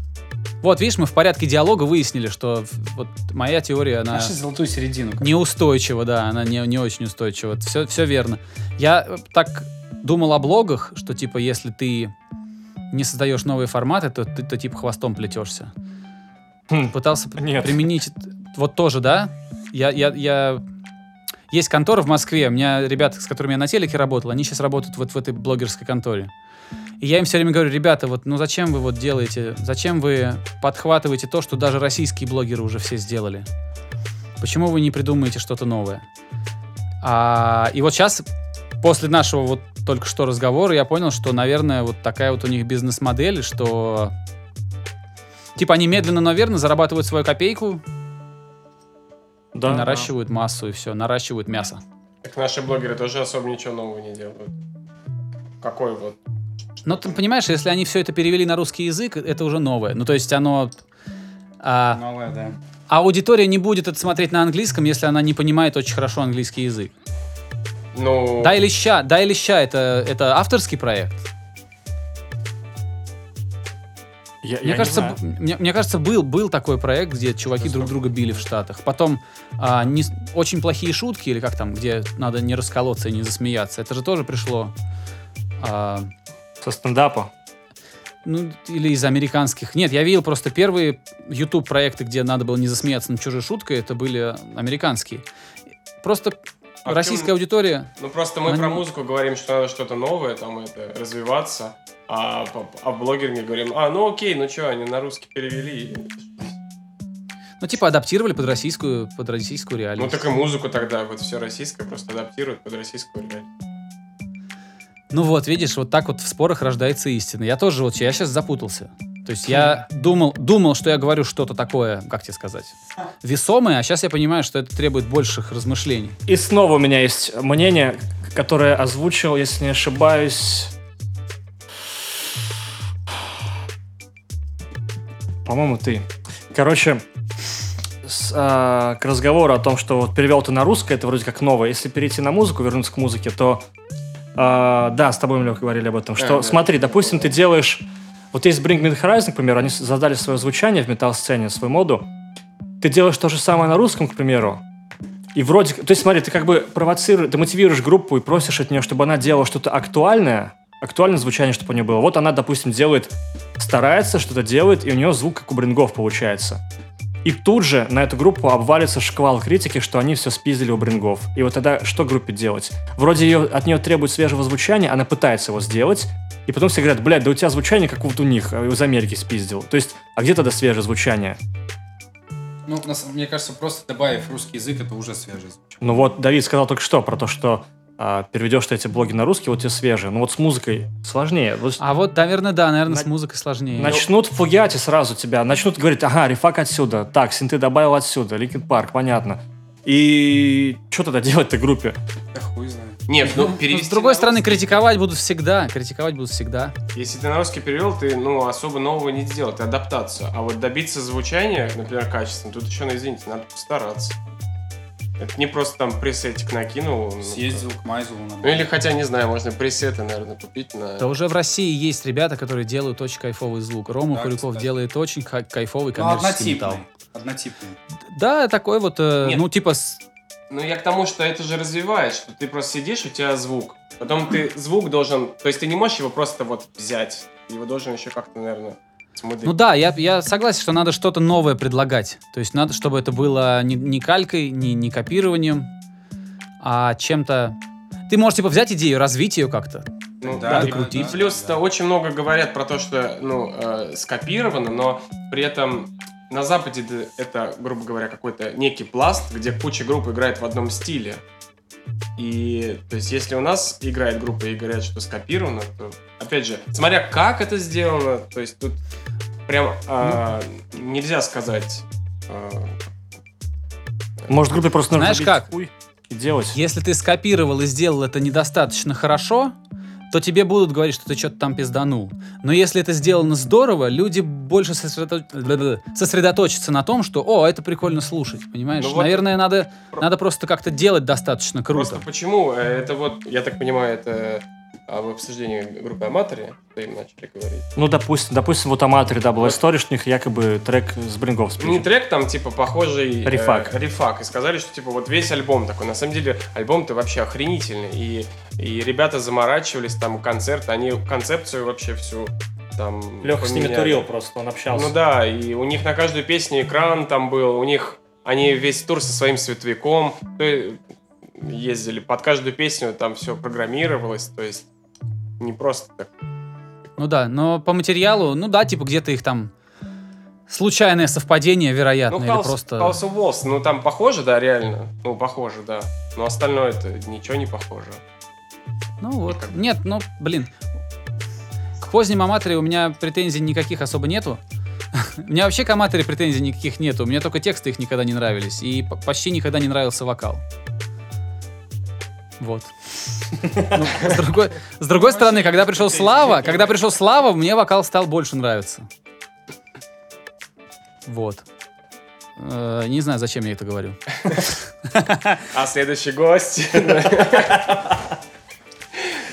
Вот, видишь, мы в порядке диалога выяснили, что вот моя теория, она Нашли золотую середину. неустойчива, да, она не, не очень устойчива. Все, все верно. Я э, так думал о блогах, что типа если ты не создаешь новые форматы, то ты то, типа хвостом плетешься. Хм, Пытался Нет. применить вот тоже, да? Я, я, я... Есть контора в Москве, у меня ребята, с которыми я на телеке работал, они сейчас работают вот в этой блогерской конторе. И я им все время говорю, ребята, вот ну зачем вы вот делаете, зачем вы подхватываете то, что даже российские блогеры уже все сделали? Почему вы не придумаете что-то новое? А, и вот сейчас, после нашего вот только что разговора, я понял, что, наверное, вот такая вот у них бизнес-модель, что типа они медленно, но верно зарабатывают свою копейку, да, и наращивают массу, и все, наращивают мясо. Так наши блогеры тоже особо ничего нового не делают. Какой вот? Но ты понимаешь, если они все это перевели на русский язык, это уже новое. Ну, то есть оно... а, Новая, да. аудитория не будет это смотреть на английском, если она не понимает очень хорошо английский язык. Ну, Да или ща, да или ща, это, это авторский проект. Я, я Мне не кажется, мне, мне кажется, был, был такой проект, где чуваки друг друга били в Штатах. Потом а, не очень плохие шутки, или как там, где надо не расколоться и не засмеяться. Это же тоже пришло. а, со стендапа. ну, или из американских. Нет, я видел просто первые YouTube проекты, где надо было не засмеяться над чужой шуткой, это были американские. Просто А российская чем- аудитория. ну просто мы Они- про музыку говорим, что надо что-то новое, там это, развиваться. А, по- а в блогеринге говорим, а, ну окей, ну что, они на русский перевели. Ну, типа, адаптировали под российскую, под российскую Ну реальность. так и музыку тогда, вот все российское, просто адаптируют под российскую реальность. Ну вот, видишь, вот так вот в спорах рождается истина. Я тоже вот, я сейчас запутался. То есть я думал, думал, что я говорю что-то такое, как тебе сказать, весомое, а сейчас я понимаю, что это требует больших размышлений. И снова у меня есть мнение, которое озвучил, если не ошибаюсь... По-моему, ты. Короче, с, а, к разговору о том, что вот перевел ты на русское, это вроде как новое. Если перейти на музыку, вернуться к музыке, то а, да, с тобой мы говорили об этом. Что, да. смотри, допустим, ты делаешь... Вот есть Bring Me The Horizon, к примеру, они создали свое звучание в метал-сцене, свою моду. Ты делаешь то же самое на русском, к примеру, и вроде... То есть, смотри, ты как бы провоцируешь, ты мотивируешь группу и просишь от нее, чтобы она делала что-то актуальное, актуальное звучание, чтобы у нее было. Вот она, допустим, делает, старается, что-то делает, и у нее звук как у Брингов получается. И тут же на эту группу обвалится шквал критики, что они все спиздили у Брингов. И вот тогда что группе делать? Вроде ее, от нее требует свежего звучания, она пытается его сделать, и потом все говорят, блядь, да у тебя звучание как вот у них, а из Америки спиздил. То есть, а где тогда свежее звучание? Ну, на самом- мне кажется, просто добавив русский язык, это уже свежий звучит. Ну вот Давид сказал только что про то, что а, переведешь ты эти блоги на русский, вот тебе свежие. Ну вот с музыкой сложнее. Вот А вот, наверное, да, наверное, с На- музыкой сложнее. Начнут фугять и сразу тебя, начнут говорить, ага, рефак отсюда, так, синты добавил отсюда, Линкен Парк, понятно. И что тогда делать-то группе? Да хуй знает. Нет, ну, Ну, перевести с другой стороны, критиковать будут всегда. Критиковать будут всегда. Если ты на русский перевел, ты, ну, особо нового не сделал, ты адаптацию. А вот добиться звучания, например, качественно, тут еще, ну, извините, надо постараться. Это не просто там пресетик накинул. ну, Съездил к Майзулу на Ну или хотя, не знаю, можно пресеты, наверное, купить на... Да уже в России есть ребята, которые делают очень кайфовый звук. Рома Да, Куликов кстати. делает очень ка- кайфовый Ну, коммерческий металл. однотипный. Однотипный. Да, такой вот, э, Нет. ну, типа, Ну я к тому, что это же развивает, что ты просто сидишь, у тебя звук. Потом ты звук должен... То есть ты не можешь его просто вот взять. Его должен еще как-то, наверное. Ну да, я, я согласен, что надо что-то новое предлагать. То есть надо, чтобы это было не, не калькой, не, не копированием, а чем-то... Ты можешь, типа, взять идею, развить ее как-то. Ну, Да, да, да, и да, плюс да. очень много говорят про то, что ну э, скопировано, но при этом на Западе это, грубо говоря, какой-то некий пласт, где куча групп играет в одном стиле. И то есть, если у нас играет группа и говорят, что скопировано, то опять же, смотря как это сделано, то есть тут прям а, нельзя сказать. а, Может, группе просто нужно Знаешь как? хуй и делать? Если ты скопировал и сделал это недостаточно хорошо, то тебе будут говорить, что ты что-то там пизданул. Но если это сделано здорово, люди больше сосредо- сосредоточатся на том, что, о, это прикольно слушать, понимаешь? Ну вот- Наверное, надо, Про- надо просто как-то делать достаточно круто. Просто почему? Э, Это вот, я так понимаю, это а, в обсуждении группы Аматори, что им начали говорить. Ну, допустим, допустим, вот Аматори, да, была история, что у них якобы трек с Брингов Не спрятан. трек там, типа, похожий... э, Рефак. И сказали, что, типа, вот весь альбом такой. На самом деле, альбом-то вообще охренительный. И, и ребята заморачивались, там, концерт, они концепцию вообще всю там... Леха с ними поменяли. турил просто, он общался. Ну да, и у них на каждую песню экран там был, у них... Они весь тур со своим световиком то ездили. Под каждую песню там все программировалось, то есть не просто так. Ну да, но по материалу, ну да, типа где-то их там случайное совпадение, вероятно, Ну, или House, просто... House of Walls, ну там похоже, да, реально. Ну, похоже, да. Но остальное это ничего не похоже. Ну вот. Нет, ну, блин. К поздним аматоре у меня претензий никаких особо нету. У меня вообще к аматоре претензий никаких нету. Мне только тексты их никогда не нравились. И почти никогда не нравился вокал. Вот. Ну, с другой, с другой стороны, когда пришел Слава, когда пришел Слава, мне вокал стал больше нравиться. Вот. Э, Не знаю, зачем я это говорю. А следующий гость...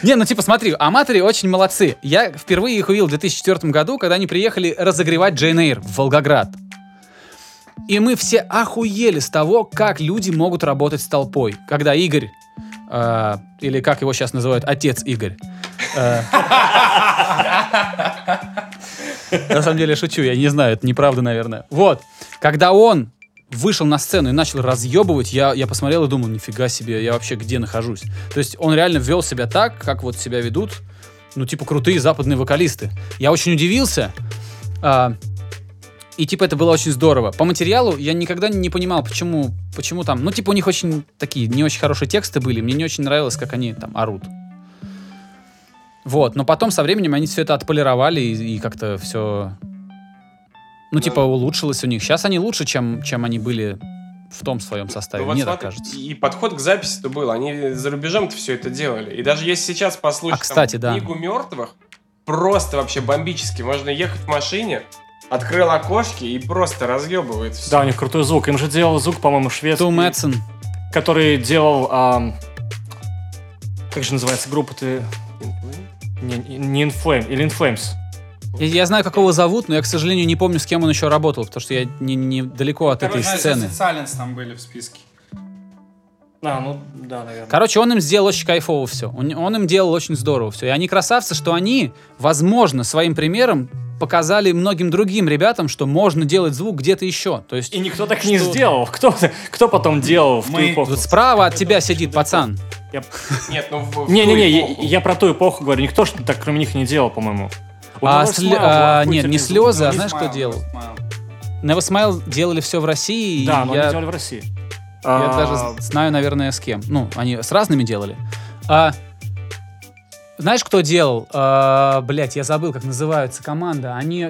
Не, ну типа смотри, аматоры очень молодцы. Я впервые их увидел в 2004 году, когда они приехали разогревать Джейн Эйр в Волгоград. И мы все охуели с того, как люди могут работать с толпой. Когда Игорь, э, или как его сейчас называют, отец Игорь. э, На самом деле шучу, я не знаю, это неправда, наверное. Вот, когда он вышел на сцену и начал разъебывать, я, я посмотрел и думал, нифига себе, я вообще где нахожусь? То есть он реально вел себя так, как вот себя ведут, ну, типа, крутые западные вокалисты. Я очень удивился. а, и, типа, это было очень здорово. По материалу я никогда не понимал, почему, почему там... Ну, типа, у них очень такие, не очень хорошие тексты были. Мне не очень нравилось, как они там орут. Вот, но потом со временем они все это отполировали и, и как-то все, ну, Да. типа, улучшилось у них. Сейчас они лучше, чем, чем они были в том своем составе, Ну вот мне так кажется. И подход к записи-то был. Они за рубежом-то все это делали. И даже если сейчас послушать А, кстати, там, да. книгу мертвых, просто вообще бомбически. Можно ехать в машине, открыл окошки и просто разъебывает все. Да, у них крутой звук. Им же делал звук, по-моему, шведский. Ту Мэтсон. Который делал... ам, как же называется группа-то? Не, не Inflame, или Inflames. Я, я знаю, как его зовут, но я, к сожалению, не помню, с кем он еще работал, потому что я не, не далеко от этой сцены. Silence там были в списке. А, ну, да, наверное. Короче, он им сделал очень кайфово все. Он, он им делал очень здорово все. И они красавцы, что они, возможно, своим примером показали многим другим ребятам, что можно делать звук где-то еще. То есть И никто так не Что? сделал. Кто, кто потом делал в ту Мы- эпоху? вот справа от тебя сидит пацан. Нет, ну Не-не-не, ту я, я про ту эпоху говорю. Никто ж так кроме них не делал, по-моему. А, был а, нет, не слезы, а Не знаешь, кто делал? Smile. Never Smile делали все в России. и Да, но я, они делали в России. я А, даже знаю, наверное, с кем. Ну, они с разными делали. А, знаешь, кто делал? А, блять, я забыл, как называется команда. Они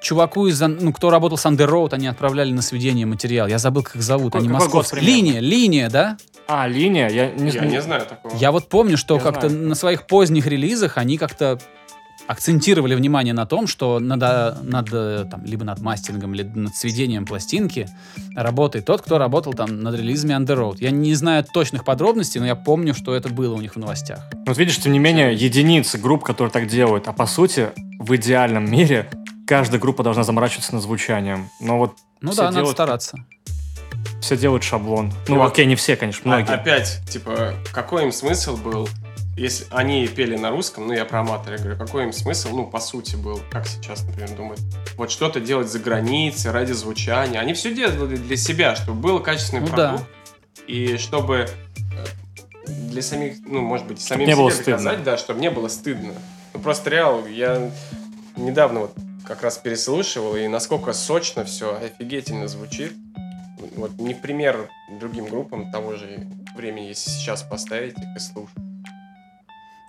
чуваку из, ну, кто работал с Under Road, они отправляли на сведение материал. Я забыл, как их зовут. Какой- они какой год московские. примерно? Линия, линия, да? А, линия, я не Я знаю. не знаю такого. Я вот помню, что Я как-то знаю. на своих поздних релизах они как-то акцентировали внимание на том, что над, а, над, э, там, либо над мастерингом, либо над сведением пластинки работает тот, кто работал там над релизами Under Road. Я не знаю точных подробностей, но я помню, что это было у них в новостях. Вот видишь, тем не менее, единицы групп, которые так делают. А по сути, в идеальном мире каждая группа должна заморачиваться над звучанием. Но вот Ну да, надо делают- стараться. все делают шаблон. Ну, окей, не все, конечно, А- многие. опять, типа, какой им смысл был, если они пели на русском, ну, я про аматора говорю, какой им смысл, ну, по сути, был, как сейчас, например, думают, вот что-то делать за границей, ради звучания. Они все делали для себя, чтобы был качественный Ну да. продукт, и чтобы э, для самих, ну, может быть, самим не себе было доказать, стыдно. да, чтобы не было стыдно. Ну, просто реал, я недавно вот как раз переслушивал, и насколько сочно все, офигительно звучит. Вот не в пример другим группам того же времени, если сейчас поставить их и слушать.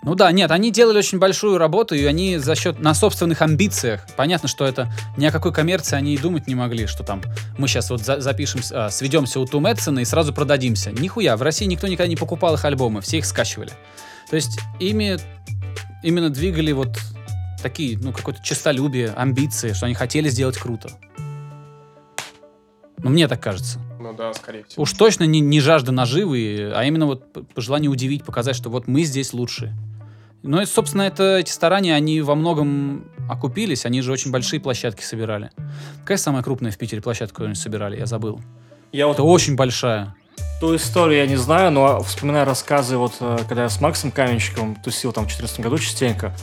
Ну да, нет, они делали очень большую работу, и они за счет, на собственных амбициях, понятно, что это ни о какой коммерции они и думать не могли, что там мы сейчас вот за- запишемся, а, сведемся у Ту Мэтсона и сразу продадимся. Нихуя, в России никто никогда не покупал их альбомы, все их скачивали. То есть ими именно двигали вот такие, ну, какое-то честолюбие, амбиции, что они хотели сделать круто. Ну, мне так кажется. Ну да, скорее всего. Уж точно не, не жажда наживы, а именно вот п- желание удивить, показать, что вот мы здесь лучшие. Ну и, собственно, это, эти старания, они во многом окупились, они же очень большие площадки собирали. Какая самая крупная в Питере площадка, которую они собирали? Я забыл. Я вот Это очень большая. ту историю я не знаю, но вспоминаю рассказы, вот э, когда я с Максом Каменщиком тусил там в 2014 году частенько,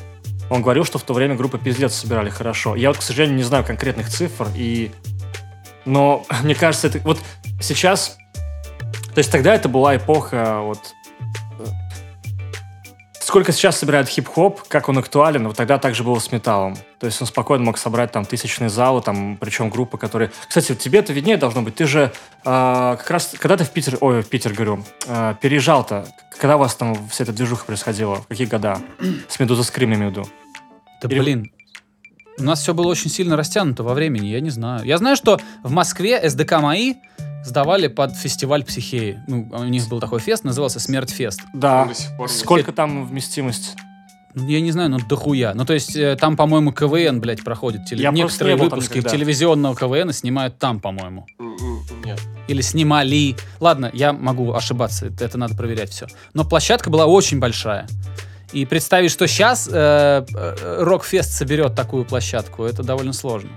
он говорил, что в то время группы «Пиздец» собирали хорошо. Я вот, к сожалению, не знаю конкретных цифр, и... но мне кажется, это вот сейчас... То есть тогда это была эпоха вот... э, Сколько сейчас собирают хип-хоп, как он актуален, вот тогда также было с металлом. То есть он спокойно мог собрать там тысячные залы, там, причем группы, которые... Кстати, тебе это виднее должно быть. Ты же а, как раз, когда ты в Питер, ой, в Питер, говорю, а, переезжал-то, когда у вас там вся эта движуха происходила? В какие года? С Медуза Скрим, я имею в виду. Да Или- блин. У нас все было очень сильно растянуто во времени, я не знаю. Я знаю, что в Москве СДК «Мои» сдавали под фестиваль психеи. Ну, у них был такой фест, назывался «Смерть фест». Да. Сколько там вместимость? Я не знаю, ну дохуя. Ну, то есть, э, там, по-моему, КВН, блядь, проходит. Теле- Я Некоторые не выпуски телевизионного КВН снимают там, по-моему. М, м, Нет. Или снимали. Ладно, я могу ошибаться, это, это надо проверять все. Но площадка была очень большая. И представить, что сейчас Рокфест соберет такую площадку, это довольно сложно.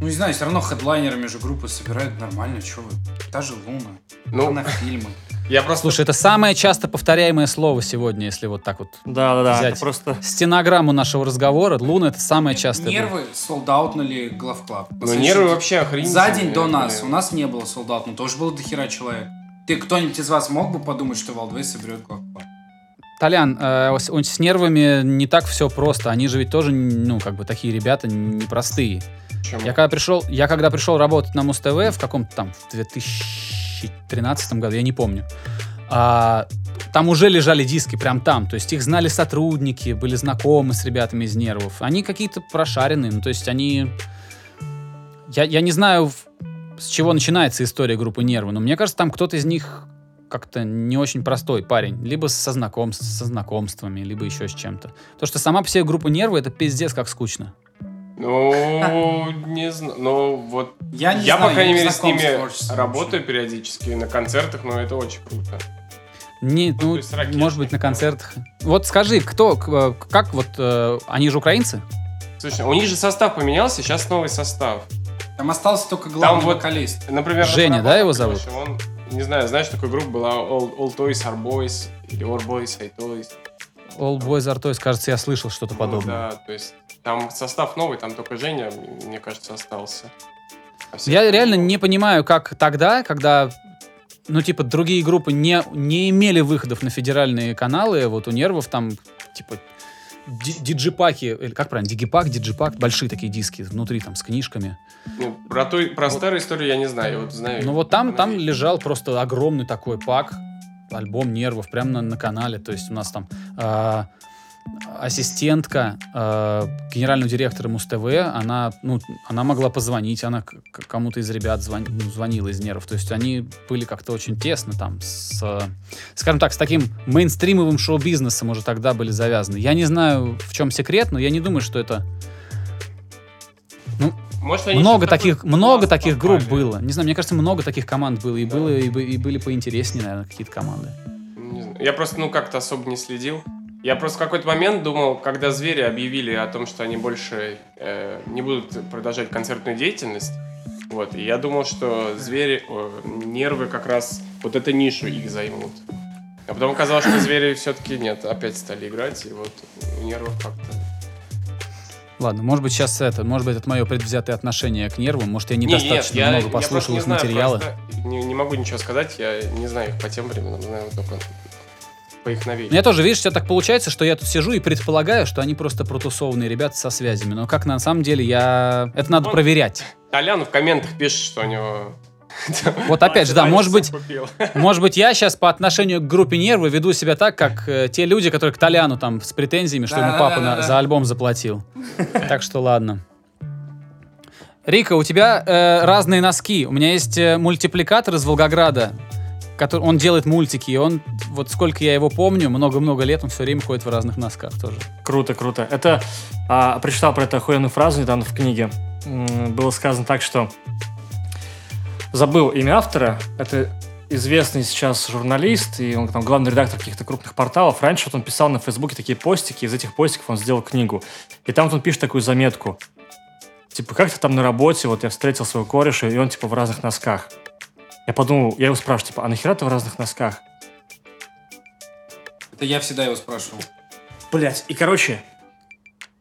Ну, не знаю, все равно хедлайнерами же группы собирают нормально, что вы. Та же Луна, Ну, на фильмы. я просто... Слушай, это самое часто повторяемое слово сегодня, если вот так вот. Да-да-да, Взять. это просто... Стенограмму нашего разговора, Луна это самое частое. Нервы солдаутнули главклаб. Ну, нервы вообще охренительные. За день до нас у нас не было солдат, но тоже было дохера человек. Ты кто-нибудь из вас мог бы подумать, что Валдвей соберет главклаб? Толян, э, с, с нервами не так все просто. Они же ведь тоже, ну, как бы такие ребята непростые. Почему? Я когда пришел, я когда пришел работать на Муз-ТВ в каком-то там в 2013 году, я не помню, а, там уже лежали диски прям там, то есть их знали сотрудники, были знакомы с ребятами из нервов. Они какие-то прошаренные, ну то есть они, я, я не знаю с чего начинается история группы Нервы, но мне кажется, там кто-то из них как-то не очень простой парень, либо со, знаком, со знакомствами, либо еще с чем-то. То, что сама по себе группа Нервы, это пиздец как скучно. Ну, не знаю. Ну, вот Я не я, знаю, по крайней мере, с ними работаю периодически на концертах, но это очень круто. Не, Ну, ну, может быть, на концертах. Вот скажи, кто, э, как вот, э, они же украинцы? Слушай, у них же состав поменялся, сейчас новый состав. Там остался только главный вот- вокалист. Например, Женя, да, его зовут? Леша, Он, не знаю, знаешь, такой группа была All, All Toys Are Boys или All Boys Are Toys. All Boys Are Toys, кажется, я слышал что-то Ну подобное. да, то есть там состав новый, там только Женя, мне кажется, остался. А Я реально не понимаю, как тогда, когда, ну, типа, другие группы не, не имели выходов на федеральные каналы, вот у Нервов там, типа, ди- диджипаки, или как правильно, дигипак, диджипак, большие такие диски внутри там с книжками. Ну, про, ту, про старую историю я не знаю, я вот знаю. Ну, вот там, там лежал просто огромный такой пак, альбом Нервов, прямо на, на канале, то есть у нас там а, ассистентка э, генерального директора Муз-ТВ, она, ну, она могла позвонить, она кому-то из ребят звон- ну, звонила из нервов. То есть они были как-то очень тесно там с, э, скажем так, с таким мейнстримовым шоу-бизнесом уже тогда были завязаны. Я не знаю, в чем секрет, но я не думаю, что это... Может, они много таких, много таких групп было. Не знаю, мне кажется, много таких команд было. И, Да. было, и, и были поинтереснее, наверное, какие-то команды. Я просто, ну, как-то особо не следил. Я просто в какой-то момент думал, когда звери объявили о том, что они больше э, не будут продолжать концертную деятельность, вот, и я думал, что звери, о, нервы как раз вот эту нишу их займут. А потом оказалось, что звери все-таки нет, опять стали играть, и вот у нервов как-то... Ладно, может быть, сейчас это, может быть, это мое предвзятое отношение к нервам. Может, я Не, недостаточно нет, я- много я послушал не их знаю, материала. просто Не, не могу ничего сказать, я не знаю их по тем временам, знаю только по их Ну. Я тоже, видишь, все так получается, что я тут сижу и предполагаю, что они просто протусованные ребята со связями. Но как на самом деле я... Это надо Он- проверять. Толян в комментах пишет, что у него... Вот опять же, да, может быть, может быть, я сейчас по отношению к группе Нервы веду себя так, как э, те люди, которые к Толяну там с претензиями, что ему папа на- за альбом заплатил. Так что ладно. Рика, у тебя э, разные носки. У меня есть э, мультипликатор из Волгограда, который, он делает мультики, и он, вот сколько я его помню, много-много лет, он все время ходит в разных носках тоже. Круто, круто. Это а, прочитал про эту охуенную фразу недавно в книге. Было сказано так, что забыл имя автора. Это известный сейчас журналист, и он там главный редактор каких-то крупных порталов. Раньше вот он писал на Фейсбуке такие постики, из этих постиков он сделал книгу. И там вот он пишет такую заметку. Типа, как ты там на работе, вот я встретил своего кореша, и он типа в разных носках. Я подумал, я его спрашиваю, типа, а нахера ты в разных носках? Это я всегда его спрашивал. Блять, и короче,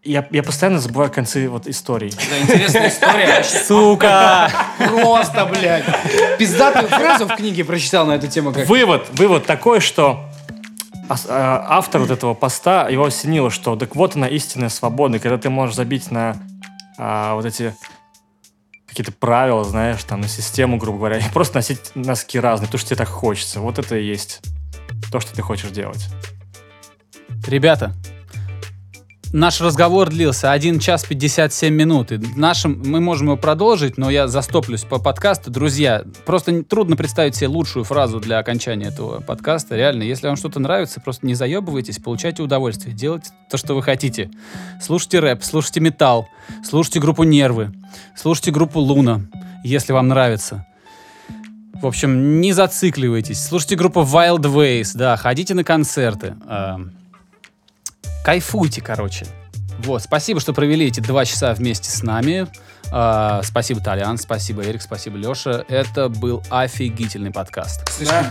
я, я постоянно забываю концы вот историй. Да, интересная история. Сука! Просто, блядь. Пиздатую фразу в книге прочитал на эту тему. Как... Вывод, вывод такой, что а, автор вот этого поста, его осенило, что так вот она истинная свобода, когда ты можешь забить на а, вот эти какие-то правила, знаешь, там, на систему, грубо говоря, и просто носить носки разные, потому что тебе так хочется. Вот это и есть то, что ты хочешь делать. Ребята, наш разговор длился 1 час 57 минут. И нашим, мы можем его продолжить, но я застоплюсь по подкасту. Друзья, просто трудно представить себе лучшую фразу для окончания этого подкаста. Реально, если вам что-то нравится, просто не заебывайтесь, получайте удовольствие, делайте то, что вы хотите. Слушайте рэп, слушайте металл, слушайте группу Нервы, слушайте группу Луна, если вам нравится. В общем, не зацикливайтесь. Слушайте группу Wild Ways, да, ходите на концерты. Кайфуйте, короче. Вот, спасибо, что провели эти два часа вместе с нами. А, спасибо, Толян, спасибо, Эрик, спасибо, Леша. Это был офигительный подкаст. Слишком,